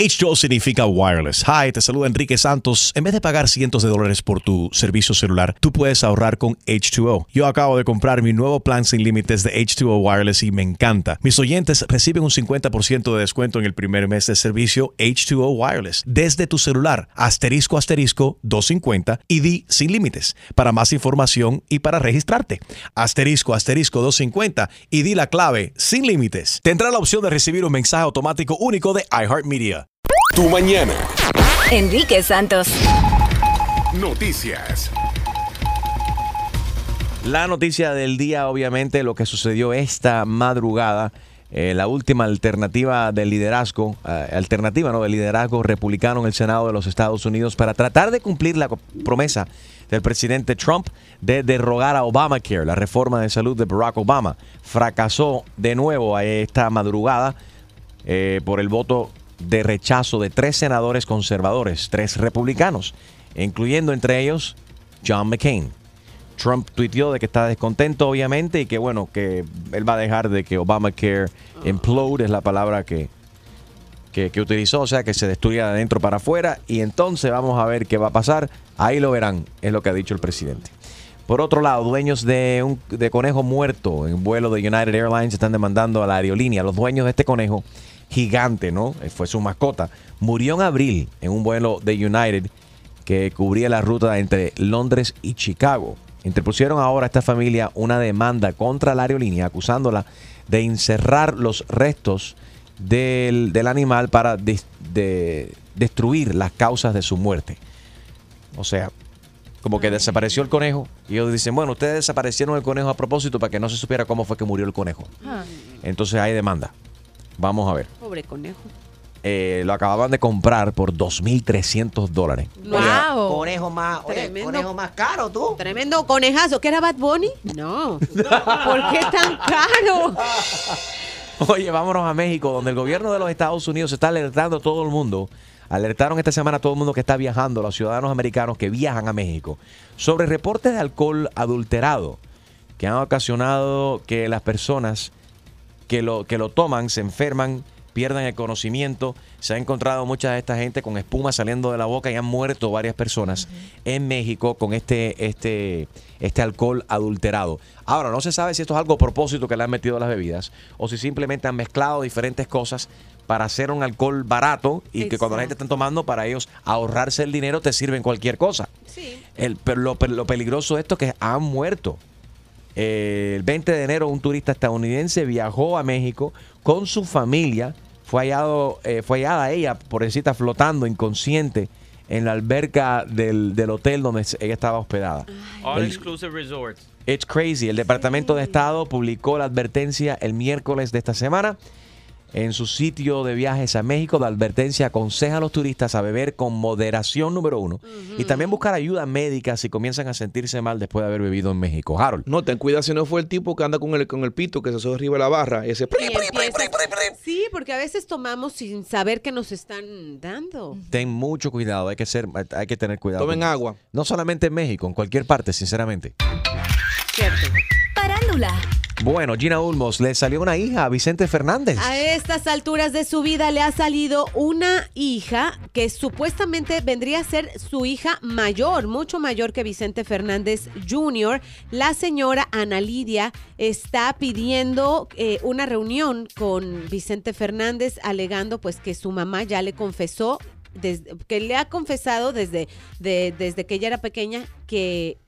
H2O significa wireless. Hi, te saluda Enrique Santos. En vez de pagar cientos de dólares por tu servicio celular, tú puedes ahorrar con H2O. Yo acabo de comprar mi nuevo plan sin límites de H2O Wireless y me encanta. Mis oyentes reciben un 50% de descuento en el primer mes de servicio H2O Wireless desde tu celular. Asterisco asterisco 250 y di sin límites. Para más información y para registrarte. Asterisco asterisco 250 y di la clave sin límites. Tendrá la opción de recibir un mensaje automático único de iHeartMedia. Tu mañana. Enrique Santos. Noticias. La noticia del día, obviamente, lo que sucedió esta madrugada, eh, la última alternativa del liderazgo, eh, alternativa no del liderazgo republicano en el Senado de los Estados Unidos para tratar de cumplir la promesa del presidente Trump de derrogar a Obamacare, la reforma de salud de Barack Obama. Fracasó de nuevo a esta madrugada eh, por el voto de rechazo de tres senadores conservadores, tres republicanos, incluyendo entre ellos John McCain. Trump tuiteó de que está descontento, obviamente, y que bueno, que él va a dejar de que Obamacare implode, es la palabra que, que, que utilizó, o sea, que se destruya de adentro para afuera, y entonces vamos a ver qué va a pasar. Ahí lo verán, es lo que ha dicho el presidente. Por otro lado, dueños de un de conejo muerto en vuelo de United Airlines están demandando a la aerolínea. Los dueños de este conejo gigante, ¿no? Eh, Fue su mascota. Murió en abril en un vuelo de United que cubría la ruta entre Londres y Chicago. Interpusieron ahora a esta familia una demanda contra la aerolínea acusándola de encerrar los restos del, del animal para de- destruir las causas de su muerte. O sea, como que desapareció el conejo y ellos dicen, bueno, ustedes desaparecieron el conejo a propósito para que no se supiera cómo fue que murió el conejo. Ah, Entonces hay demanda. Vamos a ver. pobre conejo. Eh, lo acababan de comprar por 2.300 dólares. ¡Wow! Conejo más, oye, Tremendo. conejo más caro, tú. Tremendo conejazo. ¿Qué era Bad Bunny? No. ¿Por qué tan caro? Oye, vámonos a México, donde el gobierno de los Estados Unidos está alertando a todo el mundo. Alertaron esta semana a todo el mundo que está viajando, a los ciudadanos americanos que viajan a México, sobre reportes de alcohol adulterado que han ocasionado que las personas que lo, que lo toman se enferman, pierdan el conocimiento. Se ha encontrado mucha de esta gente con espuma saliendo de la boca y han muerto varias personas en México con este, este, este alcohol adulterado. Ahora, no se sabe si esto es algo a propósito que le han metido a las bebidas o si simplemente han mezclado diferentes cosas para hacer un alcohol barato y que cuando la gente está tomando para ellos ahorrarse el dinero te sirven cualquier cosa. Sí. El, pero lo, lo peligroso de esto es que han muerto. Eh, el 20 de enero un turista estadounidense viajó a México con su familia. Fue, hallado, eh, fue hallada ella, por pobrecita, flotando inconsciente en la alberca del, del hotel donde ella estaba hospedada. All El- exclusive resorts. It's crazy. El Departamento de Estado publicó la advertencia el miércoles de esta semana. En su sitio de viajes a México, la advertencia aconseja a los turistas a beber con moderación número uno y también buscar ayuda médica si comienzan a sentirse mal después de haber bebido en México. Harold. No, ten cuidado si no fue el tipo que anda con el, con el pito que se sube arriba de la barra. Ese. Sí, porque a veces tomamos sin saber que nos están dando. Ten mucho cuidado, hay que ser, hay que tener cuidado. Tomen agua. No solamente en México, en cualquier parte, sinceramente. Cierto. Parándula. Bueno, Gina Ulmos le salió una hija a Vicente Fernández. A estas alturas de su vida le ha salido una hija que supuestamente vendría a ser su hija mayor, mucho mayor que Vicente Fernández Jr. La señora Ana Lidia está pidiendo eh, una reunión con Vicente Fernández alegando pues que su mamá ya le confesó que le ha confesado desde, de- desde que ella era pequeña que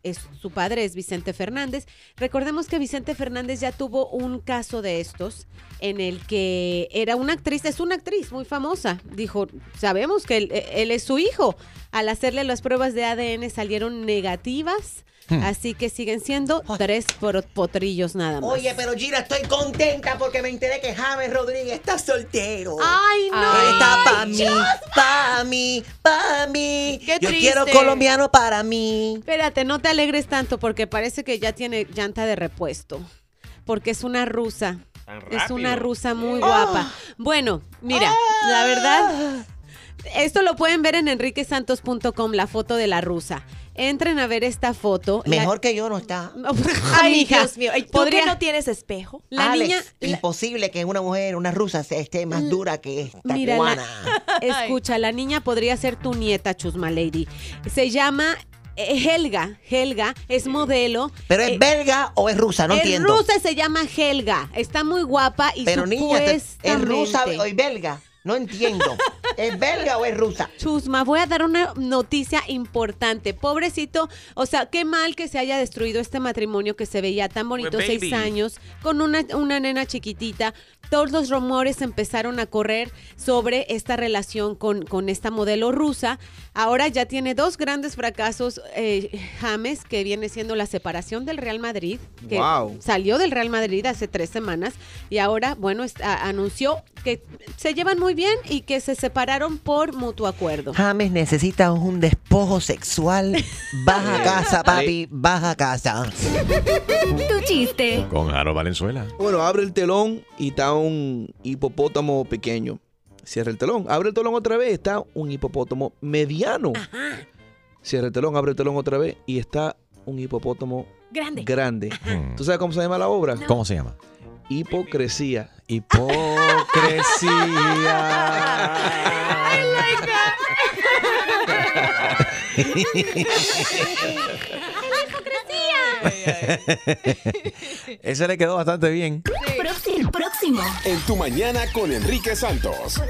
su padre es Vicente Fernández. Recordemos que Vicente Fernández ya tuvo un caso de estos en el que era una actriz, es una actriz muy famosa. Dijo, sabemos que él, él es su hijo. Al hacerle las pruebas de ADN salieron negativas. Hmm. Así que siguen siendo tres por- potrillos nada más. Oye, pero Gira, estoy contenta porque me enteré que James Rodríguez está soltero. ¡Ay, no! Él está pa' Ay, mí, Dios. pa' mí, pa' mí. Qué Yo triste. quiero colombiano para mí. Espérate, no te alegres tanto porque parece que ya tiene llanta de repuesto. Porque es una rusa. Tan Es una rusa muy Ah. guapa. Bueno, mira, la verdad, esto lo pueden ver en enriquesantos.com, la foto de la rusa. Entren a ver esta foto. La- Mejor que yo no está. Ay, Dios mío. ¿Y tú podría- que no tienes espejo? La Alex, niña, imposible que una mujer, una rusa, se- esté más dura que esta Mira, la- escucha, la niña podría ser tu nieta, Chusma Lady. Se llama eh, Helga. Helga es modelo. ¿Pero es Eh, belga o es rusa? No es entiendo. rusa se llama Helga. Está muy guapa y Pero niña, ¿es rusa o es belga? No entiendo. ¿Es belga o es rusa? Chusma, voy a dar una noticia importante. Pobrecito, o sea, qué mal que se haya destruido este matrimonio que se veía tan bonito, seis años, con una, una nena chiquitita. Todos los rumores empezaron a correr sobre esta relación con, con esta modelo rusa. Ahora ya tiene dos grandes fracasos, eh, James, que viene siendo la separación del Real Madrid, que Wow. salió del Real Madrid hace tres semanas y ahora, bueno, está- anunció que se llevan muy bien y que se separaron por mutuo acuerdo. James necesita un despojo sexual. Baja a casa, papi. Baja a casa. Tu chiste. Con Jaro Valenzuela. Bueno, abre el telón y está un hipopótamo pequeño. Cierra el telón. Abre el telón otra vez. Está un hipopótamo mediano. Cierra el telón, abre el telón otra vez y está un hipopótamo Grande. grande. ¿Tú sabes cómo se llama la obra? ¿Cómo se llama? Hipocresía. Hipocresía. Ese le quedó bastante bien. Próximo. Próximo. En tu mañana con Enrique Santos.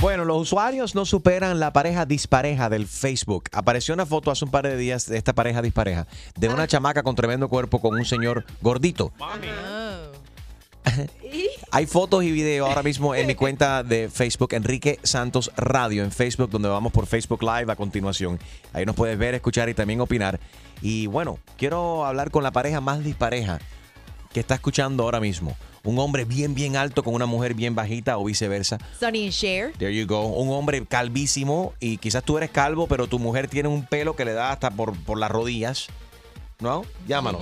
Bueno, los usuarios no superan la pareja dispareja del Facebook. Apareció una foto hace un par de días de esta pareja dispareja, de una chamaca con tremendo cuerpo con un señor gordito. Hay fotos y videos ahora mismo en mi cuenta de Facebook, Enrique Santos Radio, en Facebook, donde vamos por Facebook Live a continuación. Ahí nos puedes ver, escuchar y también opinar. Y bueno, quiero hablar con la pareja más dispareja que está escuchando ahora mismo. Un hombre bien, bien alto con una mujer bien bajita o viceversa. Sonny and Cher. There you go. Un hombre calvísimo y quizás tú eres calvo, pero tu mujer tiene un pelo que le da hasta por, por las rodillas. ¿No? Llámanos.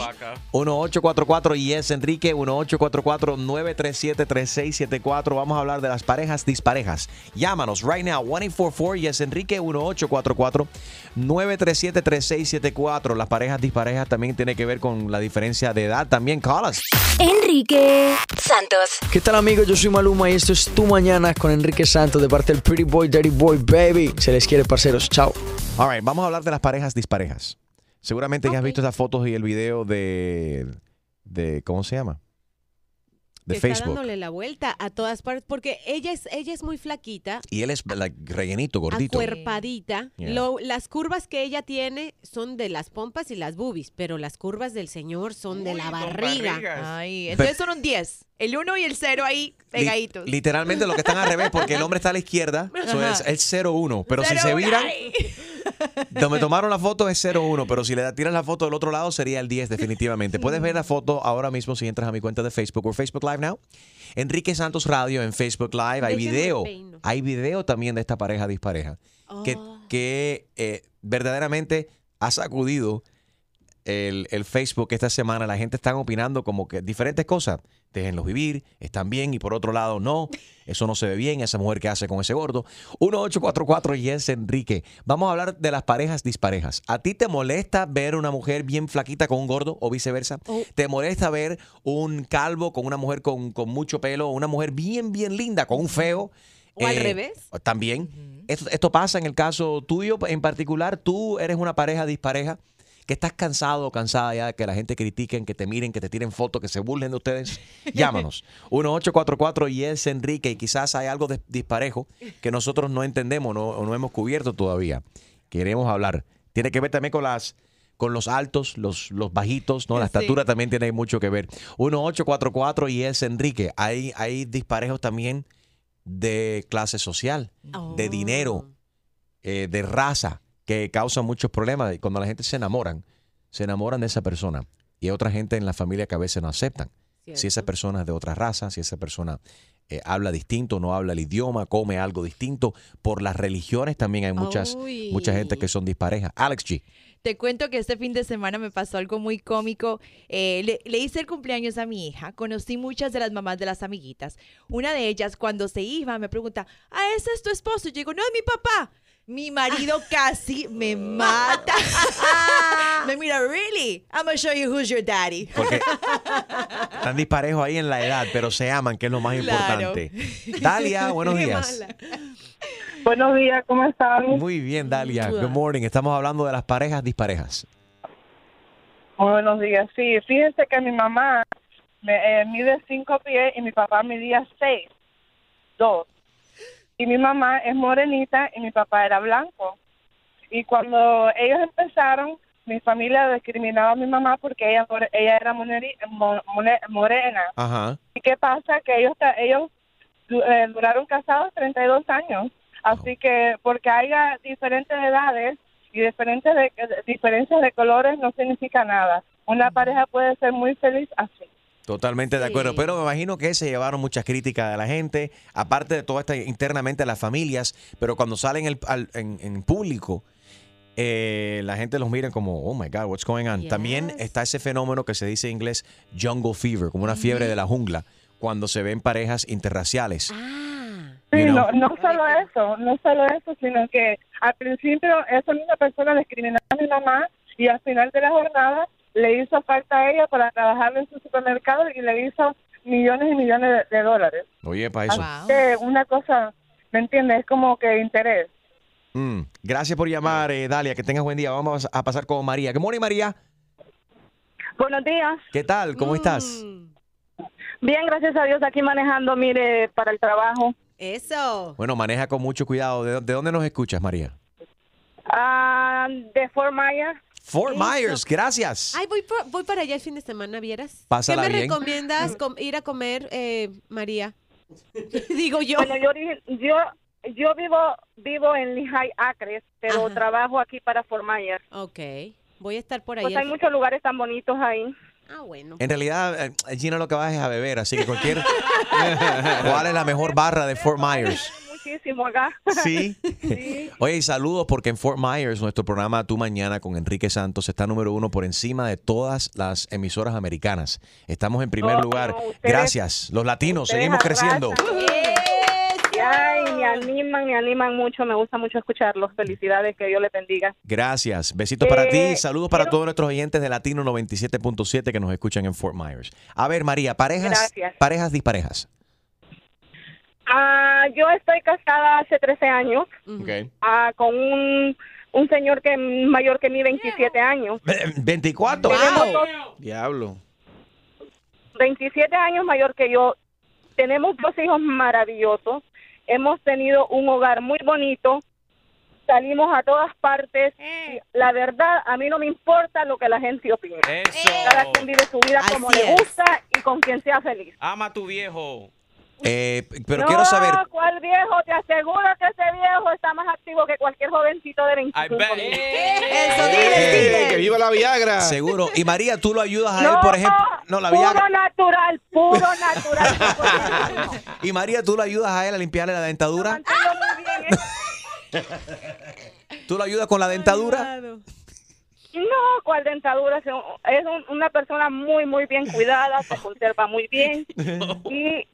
1844 y es Enrique 1844-937-3674. Vamos a hablar de las parejas disparejas. Llámanos right now 1844 y es Enrique 1844-937-3674. Las parejas disparejas también tiene que ver con la diferencia de edad. También call us. Enrique Santos. ¿Qué tal amigos? Yo soy Maluma y esto es Tu Mañana con Enrique Santos de parte del Pretty Boy, Dirty Boy, Baby. Se les quiere, parceros. Chao. All right, vamos a hablar de las parejas disparejas. Seguramente ya has visto esas fotos y el video de, de ¿cómo se llama? De que está Facebook. dándole la vuelta a todas partes porque ella es ella es muy flaquita, Y él es like, rellenito, gordito. acuerpadita. Yeah. Lo- las curvas que ella tiene son de las pompas y las boobies, pero las curvas del señor son de la barriga. Ay, entonces son un 10. El 1 y el 0 ahí Li- pegaditos. literalmente lo que están al revés, porque el hombre está a la izquierda, eso es el 0-1. Pero si se viran, ay. donde tomaron la foto es 0-1, pero si le tiras la foto del otro lado sería el 10 definitivamente. Puedes ver la foto ahora mismo si entras a mi cuenta de Facebook o Facebook Live Now. Enrique Santos Radio en Facebook Live. Hay video. Hay video también de esta pareja dispareja que, Oh. que eh, verdaderamente ha sacudido el, el Facebook esta semana. La gente está opinando como que diferentes cosas. Déjenlos vivir, están bien y por otro lado no. Eso no se ve bien, esa mujer que hace con ese gordo. 1844 Yes Enrique. Vamos a hablar de las parejas disparejas. ¿A ti te molesta ver una mujer bien flaquita con un gordo o viceversa? Oh. ¿Te molesta ver un calvo con una mujer con, con mucho pelo o una mujer bien, bien linda con un feo? O al Eh, revés. También. esto, esto pasa en el caso tuyo en particular. Tú eres una pareja dispareja que estás cansado o cansada ya de que la gente critiquen, que te miren, que te tiren fotos, que se burlen de ustedes. Llámanos. 1844 y es Enrique y quizás hay algo de disparejo que nosotros no entendemos no, o no hemos cubierto todavía. Queremos hablar. Tiene que ver también con las con los altos, los, los bajitos, ¿no? La Sí. estatura también tiene mucho que ver. 1844 y es Enrique. Hay, hay disparejos también de clase social, de Oh. dinero, eh, de raza, que causan muchos problemas. Y cuando la gente se enamoran, se enamoran de esa persona. Y hay otra gente en la familia que a veces no aceptan. Si esa persona es de otra raza, si esa persona eh, habla distinto, no habla el idioma, come algo distinto. Por las religiones también hay muchas, Uy. mucha gente que son disparejas. Alex G. Te cuento que este fin de semana me pasó algo muy cómico. Eh, le, le hice el cumpleaños a mi hija. Conocí muchas de las mamás de las amiguitas. Una de ellas, cuando se iba, me pregunta, ¿ah, ese es tu esposo? Y yo digo, no, es mi papá. Mi marido casi me mata. me mira, really? I'm gonna show you who's your daddy. Porque están disparejos ahí en la edad, pero se aman, que es lo más Claro. importante. Dalia, buenos días. Buenos días, ¿cómo están? Muy bien, Dalia. Good morning. Estamos hablando de las parejas disparejas. Muy buenos días. Sí, fíjense que mi mamá me, eh, mide cinco pies y mi papá medía seis, dos. Y mi mamá es morenita y mi papá era blanco. Y cuando ellos empezaron, mi familia discriminaba a mi mamá porque ella, ella era morena. Ajá. ¿Y qué pasa? Que ellos, ellos eh, duraron casados 32 años. Así que porque haya diferentes edades y diferentes de, diferencias de colores no significa nada. Una pareja puede ser muy feliz así. Totalmente de acuerdo, pero me imagino que se llevaron muchas críticas de la gente, aparte de todo esto internamente las familias, pero cuando salen el- al- en, en público, eh, la gente los mira como, oh my God, what's going on? Yes. También está ese fenómeno que se dice en inglés jungle fever, como una fiebre de la jungla, cuando se ven parejas interraciales. Ah, Sí, You know. no, no solo eso, no solo eso, sino que al principio esa misma persona discriminaba a mi mamá y al final de la jornada le hizo falta a ella para trabajar en su supermercado y le hizo millones y millones de, de dólares. Oye, para eso. Wow. Que una cosa, ¿me entiendes? Es como que interés. Mm, Gracias por llamar, eh, Dalia, que tengas buen día. Vamos a pasar con María. ¿Qué morning, María? Buenos días. ¿Qué tal? ¿Cómo estás? mm, Bien, gracias a Dios, aquí manejando, mire, para el trabajo. Eso. Bueno, maneja con mucho cuidado. ¿De, de dónde nos escuchas, María? Ah, de Fort Myers. Fort Eso. Myers, gracias. Ay, voy, por- voy para allá el fin de semana, ¿vieras? Pásala ¿Qué me bien. recomiendas com- ir a comer, eh, María? Digo yo. Bueno, yo, dije- yo, yo vivo, vivo en Lehigh Acres, pero Ajá. trabajo aquí para Fort Myers. Ok, voy a estar por ahí. Pues hay muchos lugares tan bonitos ahí. Ah, bueno. En realidad, eh, Gina lo que va es a beber, así que cualquier... ¿Cuál es la mejor barra de Fort Myers? Muchísimo acá. Sí. Oye, y saludos porque en Fort Myers, nuestro programa Tu Mañana con Enrique Santos está número uno por encima de todas las emisoras americanas. Estamos en primer Oh, lugar. ustedes- Gracias. Los latinos, seguimos creciendo. ay, me animan, me animan mucho, me gusta mucho escucharlos. Felicidades, que Dios les bendiga. Gracias. Besitos para ti. Eh, Saludos para todos nuestros oyentes de Latino 97.7 que nos escuchan en Fort Myers. A ver, María, parejas, Gracias. parejas disparejas. Ah, yo estoy casada hace 13 años ah, con un, un señor que es mayor que mí, 27 años. Ve- 24. Tenemos dos- Diablo. 27 años mayor que yo. Tenemos dos hijos maravillosos. Hemos tenido un hogar muy bonito. Salimos a todas partes. Y la verdad, a mí no me importa lo que la gente opine. Cada quien vive su vida como Así le es. gusta y con quien sea feliz. Ama a tu viejo. Eh, pero no, quiero saber, ¿cuál viejo? Te aseguro que ese viejo está más activo que cualquier jovencito de 25 bet. años. Eso, ¡Eh! dile, dile. ¡Que viva la Viagra! seguro. Y María, tú lo ayudas a él, por ejemplo. No, la puro Viagra. natural, puro natural. Y María, tú lo ayudas a él a limpiarle la dentadura. Muy bien, ¿eh? ¿Tú lo ayudas con la dentadura? No, ¿cuál dentadura? Es un- una persona muy, muy bien cuidada, se conserva muy bien. Y I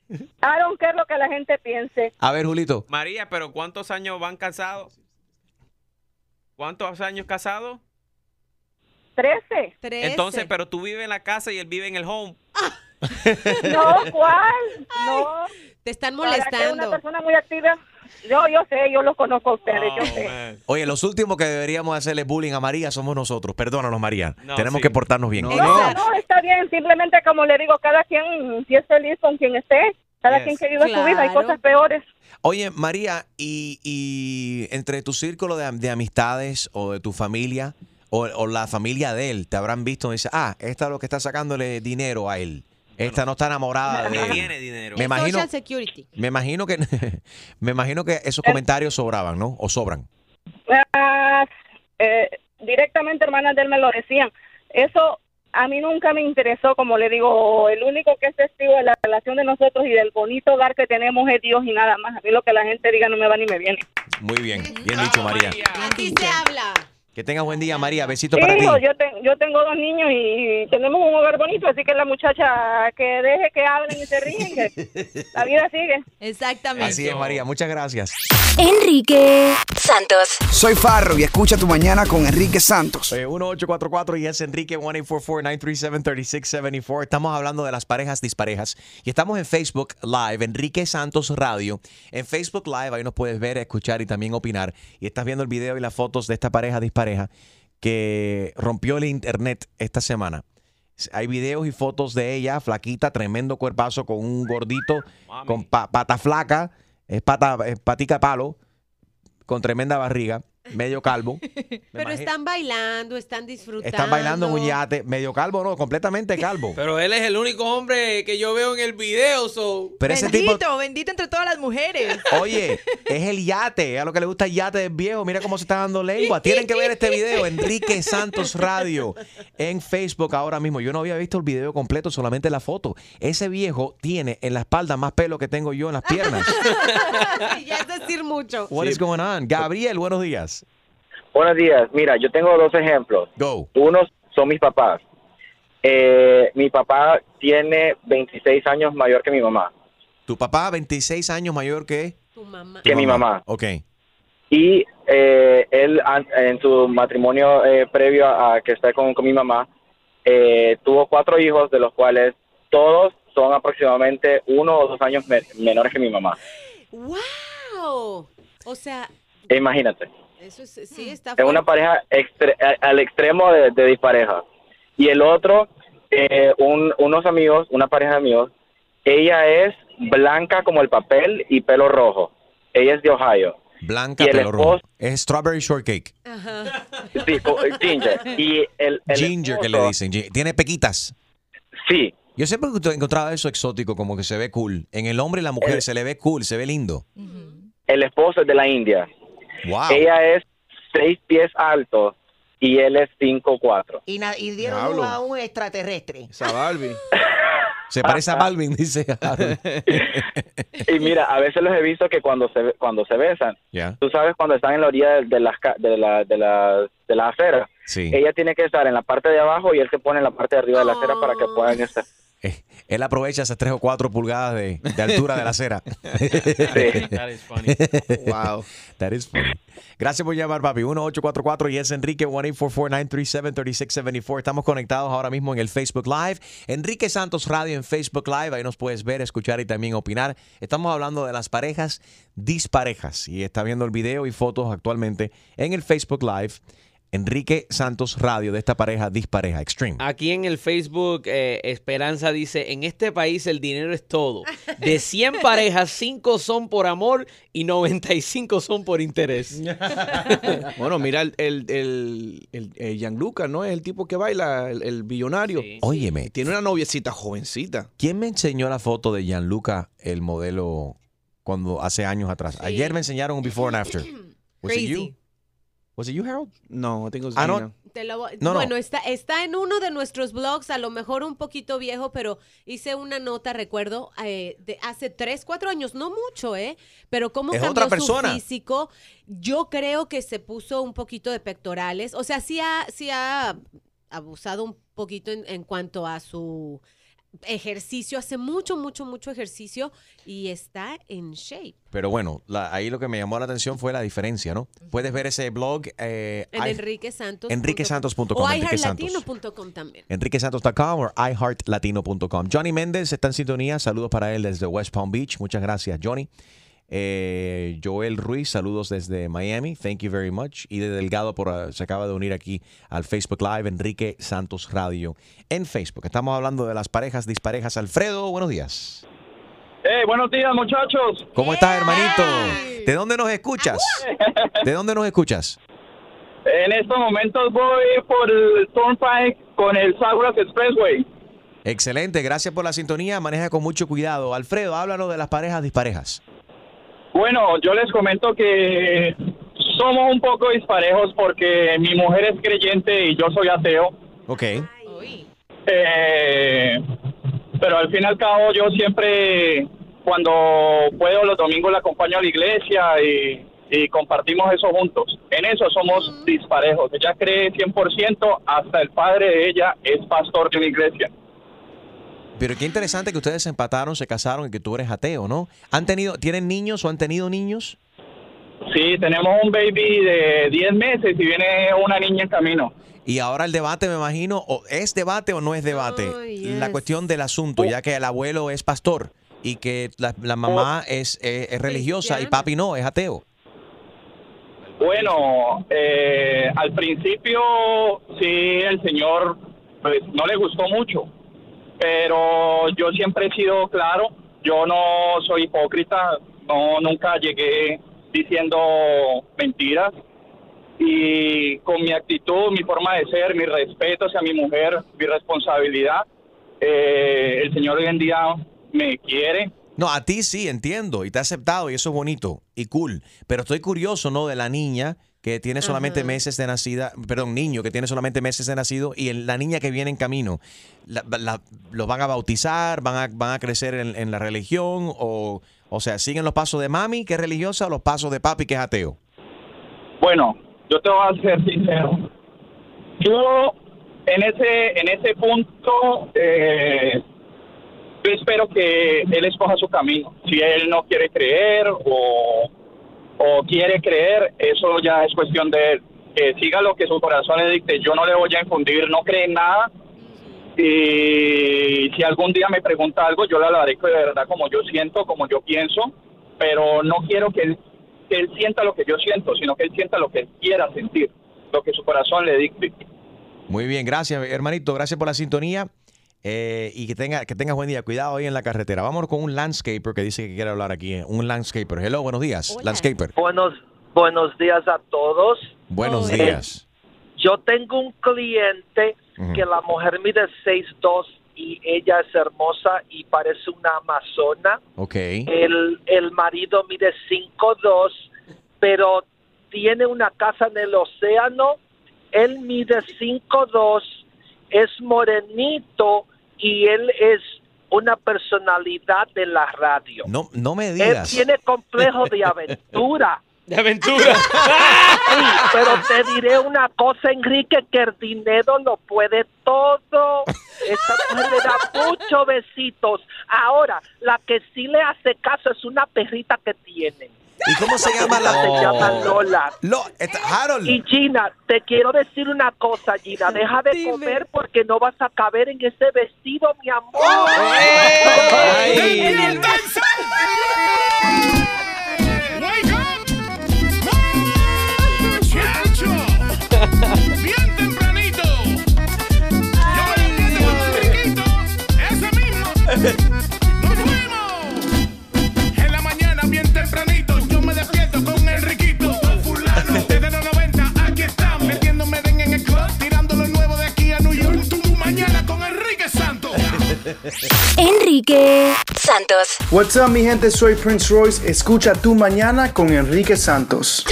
don't care lo que la gente piense. A ver, Julito. María, pero ¿cuántos años van casados? ¿Cuántos años casados? Trece. Trece. Entonces, pero tú vives en la casa y él vive en el home. No, ¿cuál? No. Te están Para que una molestando. persona muy activa. Yo, yo sé, yo los conozco a ustedes, yo Oh, sé. man. Oye, los últimos que deberíamos hacerle bullying a María somos nosotros. Perdónanos, María. No, Tenemos sí. que portarnos bien. No, No, no, está bien. Simplemente, como le digo, cada quien, si es feliz con quien esté, cada Yes. quien que viva su vida. Hay Claro. cosas peores. Oye, María, y, y entre tu círculo de, de amistades o de tu familia o, o la familia de él, te habrán visto y dice, ah, esta es lo que está sacándole dinero a él. Esta no está enamorada de No él. tiene dinero. Me imagino, Social Security. me imagino que me imagino que esos comentarios sobraban, ¿no? O sobran. Ah, eh, directamente hermanas de él me lo decían. Eso a mí nunca me interesó, como le digo, el único que es testigo de la relación de nosotros y del bonito hogar que tenemos es Dios y nada más. A mí lo que la gente diga no me va ni me viene. Muy bien, bien dicho, María. Así se habla. Que tengas buen día, María. Besito para ti. Hijo, yo, te- yo tengo dos niños y tenemos un hogar bonito, así que la muchacha que deje que hablen y se ríen, que la vida sigue. Exactamente. Así es, María. Muchas gracias. Enrique Santos. Soy Farro y escucha tu mañana con Enrique Santos. Oye, 1844 y es Enrique 1-844-937-3674. Estamos hablando de las parejas disparejas y estamos en Facebook Live, Enrique Santos Radio. En Facebook Live ahí nos puedes ver, escuchar y también opinar. Y estás viendo el video y las fotos de esta pareja dispareja que rompió el internet esta semana. Hay videos y fotos de ella, flaquita, tremendo cuerpazo, con un gordito, con pa- pata flaca, es pata, es patica palo, con tremenda barriga, medio calvo. Pero están bailando, están disfrutando. Están bailando en un yate, medio calvo, no, completamente calvo. Pero él es el único hombre que yo veo en el video, so. Pero ese bendito, tipo, bendito entre todas las mujeres. oye, es el yate, a lo que le gusta el yate del viejo, mira cómo se está dando lengua. Tienen que ver este video, Enrique Santos Radio, en Facebook ahora mismo. Yo no había visto el video completo, solamente la foto. Ese viejo tiene en la espalda más pelo que tengo yo en las piernas. ya es decir mucho. What is going on? Gabriel, buenos días. Buenos días. Mira, yo tengo dos ejemplos. Go. Unos son mis papás. Eh, mi papá tiene 26 años mayor que mi mamá. Tu papá, 26 años mayor que... Tu mamá. Que mi mamá. Ok. Y eh, él, en su matrimonio eh, previo a, que está con, con mi mamá, eh, tuvo cuatro hijos, de los cuales todos son aproximadamente uno o dos años me- menores que mi mamá. ¡Wow! O sea, Imagínate. Eso es, sí está Es una pareja extre- al extremo de, de dispareja. Y el otro, eh, un- unos amigos, una pareja de amigos, ella es blanca como el papel y pelo rojo. Ella es de Ohio. Blanca, Y el pelo rojo. esposo- Es strawberry shortcake. Sí, co- ginger. Y el, el Ginger que le esposo- dicen. Tiene pequitas. Sí. Yo siempre he encontrado eso exótico, como que se ve cool. En el hombre y la mujer Eh. se le ve cool, se ve lindo. El esposo es de la India. Wow. Ella es seis pies alto y él es cinco cuatro. Y, na- y dieron Diablo. a un extraterrestre. Esa Barbie. Se parece a Balvin, dice Harold. Y mira, a veces los he visto que cuando se cuando se besan, Ya. tú sabes cuando están en la orilla de, de las ca- de la de la de la acera, Sí. ella tiene que estar en la parte de abajo y él se pone en la parte de arriba de la acera para que puedan estar. Él aprovecha esas 3 o 4 pulgadas de, de altura de la acera. That is funny. wow. That is funny. Gracias por llamar, papi. 1-844 y es Enrique 1-844-937-3674. Estamos conectados ahora mismo en el Facebook Live. Enrique Santos Radio en Facebook Live. Ahí nos puedes ver, escuchar y también opinar. Estamos hablando de las parejas disparejas. Y está viendo el video y fotos actualmente en el Facebook Live. Enrique Santos Radio de esta pareja dispareja Extreme. Aquí en el Facebook, eh, Esperanza dice, en este país el dinero es todo. De 100 parejas, 5 son por amor y 95 son por interés. Bueno, mira el, el, el, el- el Gianluca, ¿no? Es el tipo que baila, el, el billonario. Óyeme. Tiene una noviecita jovencita. ¿Quién me enseñó la foto de Gianluca, el modelo, cuando hace años atrás? Ayer me enseñaron un before and after. Was it you? Was it you, Harold? No, tengo Ah, no. Te lo voy- No, no. bueno, Está, está en uno de nuestros blogs, a lo mejor un poquito viejo, pero hice una nota, recuerdo, eh, de hace tres, cuatro años, no mucho, ¿eh? Pero cómo Es cambió otra persona. su físico. Yo creo que se puso un poquito de pectorales. O sea, sí ha, sí ha abusado un poquito en, en cuanto a su ejercicio. Hace mucho, mucho, mucho ejercicio y está en shape. Pero bueno, la- ahí lo que me llamó la atención fue la diferencia, ¿no? Puedes ver ese blog. Eh, En I- Enrique Santos. enriquesantos.com, O iHeartLatino.com también. enriquesantos.com o iHeartLatino.com. Johnny Méndez está en sintonía. Saludos para él desde West Palm Beach. Muchas gracias, Johnny. Eh, Joel Ruiz, saludos desde Miami. Thank you very much. Y de Delgado por, ah, se acaba de unir aquí al Facebook Live, Enrique Santos Radio en Facebook. Estamos hablando de las parejas disparejas. Alfredo, buenos días. Eh, buenos días, muchachos. ¿Cómo estás, hermanito? ¿De dónde nos escuchas? ¿De dónde nos escuchas? En estos momentos voy por el Turnpike con el Southwest Expressway. Excelente, gracias por la sintonía. Maneja con mucho cuidado. Alfredo, háblanos de las parejas disparejas. Bueno, yo les comento que somos un poco disparejos porque mi mujer es creyente y yo soy ateo. Ok. Eh, pero al fin y al cabo yo siempre, cuando puedo los domingos la acompaño a la iglesia y y compartimos eso juntos. En eso somos disparejos. Ella cree 100%, hasta el padre de ella es pastor de una iglesia. Pero qué interesante que ustedes se empataron, se casaron y que tú eres ateo, ¿no? ¿Han tenido, tienen niños o han tenido niños? Sí, tenemos un baby de 10 meses y viene una niña en camino. Y ahora el debate, me imagino, o ¿es debate o no es debate? La cuestión del asunto, ya que el abuelo es pastor y que la, la mamá es, eh, es religiosa y papi no, es ateo. Bueno, eh, al principio sí, el señor pues, no le gustó mucho, pero yo siempre he sido claro, yo no soy hipócrita, no nunca llegué diciendo mentiras y con mi actitud, mi forma de ser, mi respeto hacia mi mujer, mi responsabilidad, eh, el señor hoy en día me quiere, No, a ti sí, entiendo, y te ha aceptado, y eso es bonito y cool. Pero estoy curioso, ¿no? De la niña que tiene solamente meses de nacida, perdón, niño que tiene solamente meses de nacido, y el- la niña que viene en camino. La- la- ¿Los van a bautizar? ¿Van a, van a crecer en, en la religión? O, o sea, ¿siguen los pasos de mami, que es religiosa, o los pasos de papi, que es ateo? Bueno, yo te voy a ser sincero. Yo en ese en ese punto eh, yo espero que él escoja su camino. Si él no quiere creer o, o quiere creer, eso ya es cuestión de él. Que siga lo que su corazón le dicte. Yo no le voy a infundir, no cree en nada. Y si algún día me pregunta algo, yo le hablaré de verdad como yo siento, como yo pienso. Pero no quiero que él, que él sienta lo que yo siento, sino que él sienta lo que él quiera sentir, lo que su corazón le dicte. Muy bien, gracias, hermanito. Gracias por la sintonía. Eh, y que tenga que tengas buen día. Cuidado ahí en la carretera. Vamos con un landscaper que dice que quiere hablar aquí. eh, Un landscaper. Hello, buenos días. Landscaper. Buenos, buenos días a todos. Buenos Eh, días. Yo tengo un cliente que la mujer mide 6'2 y ella es hermosa y parece una amazona. Ok. El, el marido mide 5'2, pero tiene una casa en el océano. Él mide 5'2, es morenito y él es una personalidad de la radio. No, no me Él digas. tiene complejo de aventura. De aventura. Sí, pero te diré una cosa, Enrique, que el dinero lo puede todo. Esta mujer le da muchos besitos. Ahora, la que sí le hace caso es una perrita que tiene. ¿Y cómo se llama la Se llama Lola. Harold. Y Gina, te quiero decir una cosa, Gina. Deja de comer porque no vas a caber en ese vestido, mi amor. Ay. ¡Chacho! Enrique Santos. What's up, mi gente? Soy Prince Royce. Escucha tu mañana con Enrique Santos.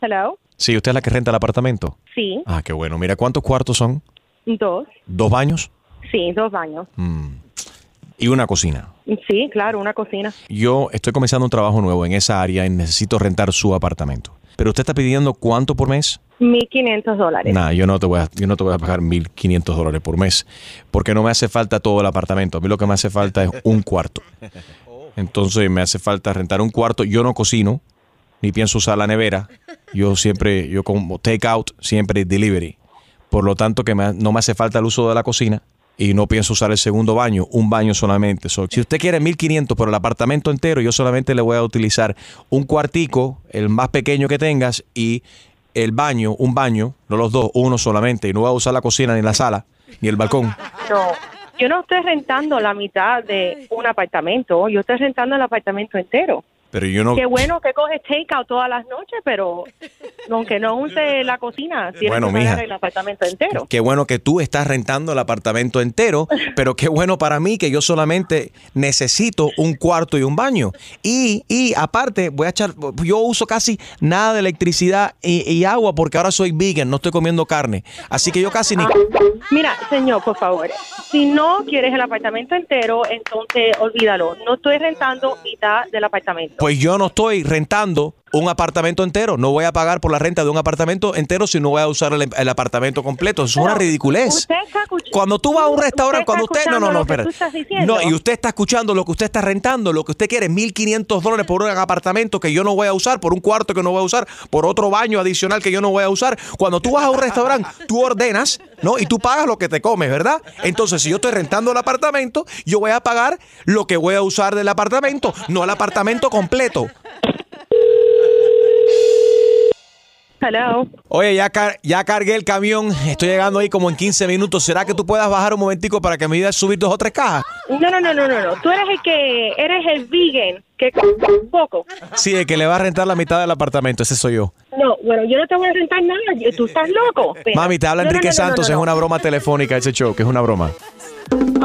Hello. Sí, usted es la que renta el apartamento. Sí, Ah, qué bueno. Mira, ¿cuántos cuartos son? dos. ¿Dos baños? Sí, dos baños. Y una cocina. Sí, claro, una cocina. Yo estoy comenzando un trabajo nuevo en esa área y necesito rentar su apartamento. Pero usted está pidiendo cuánto por mes? 1.500 dólares. Nah, yo no te voy a, yo no te voy a pagar 1.500 dólares por mes, porque no me hace falta todo el apartamento. A mí lo que me hace falta es un cuarto. Entonces me hace falta rentar un cuarto. Yo no cocino, ni pienso usar la nevera. Yo siempre, yo como take out, siempre delivery. Por lo tanto, que me- no me hace falta el uso de la cocina y no pienso usar el segundo baño, un baño solamente. So, si usted quiere 1500 por el apartamento entero, yo solamente le voy a utilizar un cuartico, el más pequeño que tengas, y el baño, un baño, no los dos, uno solamente. Y no voy a usar la cocina ni la sala, ni el balcón. No, yo no estoy rentando la mitad de un apartamento, yo estoy rentando el apartamento entero. Pero yo no. Qué bueno que coges takeout todas las noches, pero aunque no use la cocina, tiene Bueno, que mija. el apartamento entero. Qué bueno que tú estás rentando el apartamento entero, pero qué bueno para mí que yo solamente necesito un cuarto y un baño. Y, y aparte, voy a echar, yo uso casi nada de electricidad y, y agua porque ahora soy vegan, no estoy comiendo carne. Así que yo casi ni... Mira, señor, por favor, si no quieres el apartamento entero, entonces olvídalo. No estoy rentando mitad del apartamento. Pues yo no estoy rentando un apartamento entero. No voy a pagar por la renta de un apartamento entero si no voy a usar el, el apartamento completo. Eso es una ridiculez. Usted está escuch- Cuando tú vas a un restaurante, cuando usted... No, no, no, espera. No, y usted está escuchando lo que usted está rentando, lo que usted quiere, 1.500 dólares por un apartamento que yo no voy a usar, por un cuarto que no voy a usar, por otro baño adicional que yo no voy a usar. Cuando tú vas a un restaurante, tú ordenas, ¿no? Y tú pagas lo que te comes, ¿verdad? Entonces, si yo estoy rentando el apartamento, yo voy a pagar lo que voy a usar del apartamento, no el apartamento completo. Hello. Oye, ya, car- ya cargué el camión, estoy llegando ahí como en 15 minutos. ¿Será que tú puedas bajar un momentico para que me ayudes a subir dos o tres cajas? No, no, no, no, no, no. Tú eres el que eres el vegan que un poco. Sí, el que le va a rentar la mitad del apartamento, ese soy yo. No, bueno, yo no te voy a rentar nada. Tú estás loco. Espera. Mami, te habla No, Enrique no, no, Santos, es una broma telefónica ese show, que es una broma.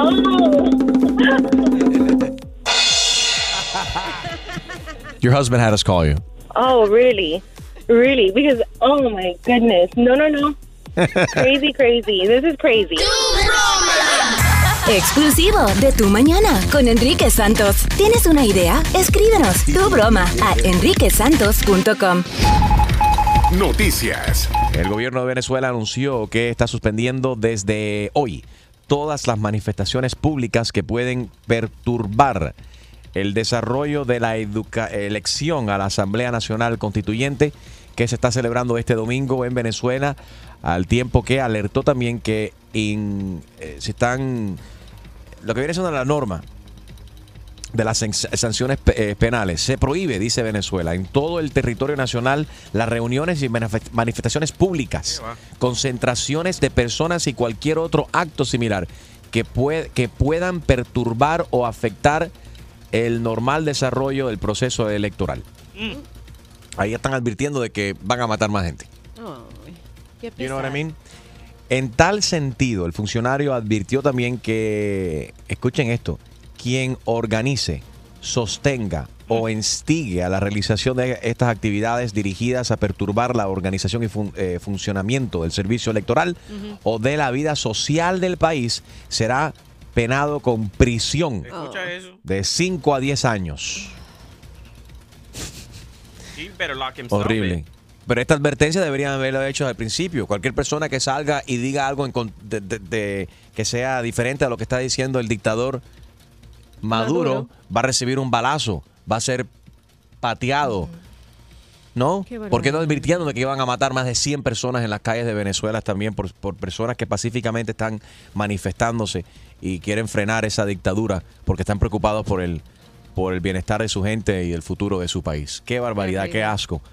Your husband had us call you. Oh, really? Really? Because, oh my goodness. No, no, no. crazy, crazy. This is crazy. Exclusivo de Tu Mañana con Enrique Santos. ¿Tienes una idea? Escríbenos tu broma a enriquesantos.com. Noticias. El gobierno de Venezuela anunció que está suspendiendo desde hoy todas las manifestaciones públicas que pueden perturbar el desarrollo de la educa- elección a la Asamblea Nacional Constituyente que se está celebrando este domingo en Venezuela, al tiempo que alertó también que in- eh, se están lo que viene siendo la norma de las san- sanciones eh, penales. Se prohíbe, dice Venezuela, en todo el territorio nacional las reuniones y manif- manifestaciones públicas, concentraciones de personas y cualquier otro acto similar que, pue- que puedan perturbar o afectar el normal desarrollo del proceso electoral. Ahí están advirtiendo de que van a matar más gente. Qué You know what I pesar. mean? En tal sentido, el funcionario advirtió también que, escuchen esto, quien organice, sostenga o instigue a la realización de estas actividades dirigidas a perturbar la organización y fun- eh, funcionamiento del servicio electoral o de la vida social del país será penado con prisión eso. de 5 a 10 años. Horrible. in. Pero esta advertencia deberían haberlo hecho al principio. Cualquier persona que salga y diga algo en con- de- de- de- que sea diferente a lo que está diciendo el dictador Maduro, Maduro. va a recibir un balazo, va a ser pateado. ¿No? Qué barbaridad. Porque no advirtiendo de que iban a matar más de 100 personas en las calles de Venezuela también por, por personas que pacíficamente están manifestándose y quieren frenar esa dictadura porque están preocupados por el, por el bienestar de su gente y el futuro de su país. Qué barbaridad, qué asco.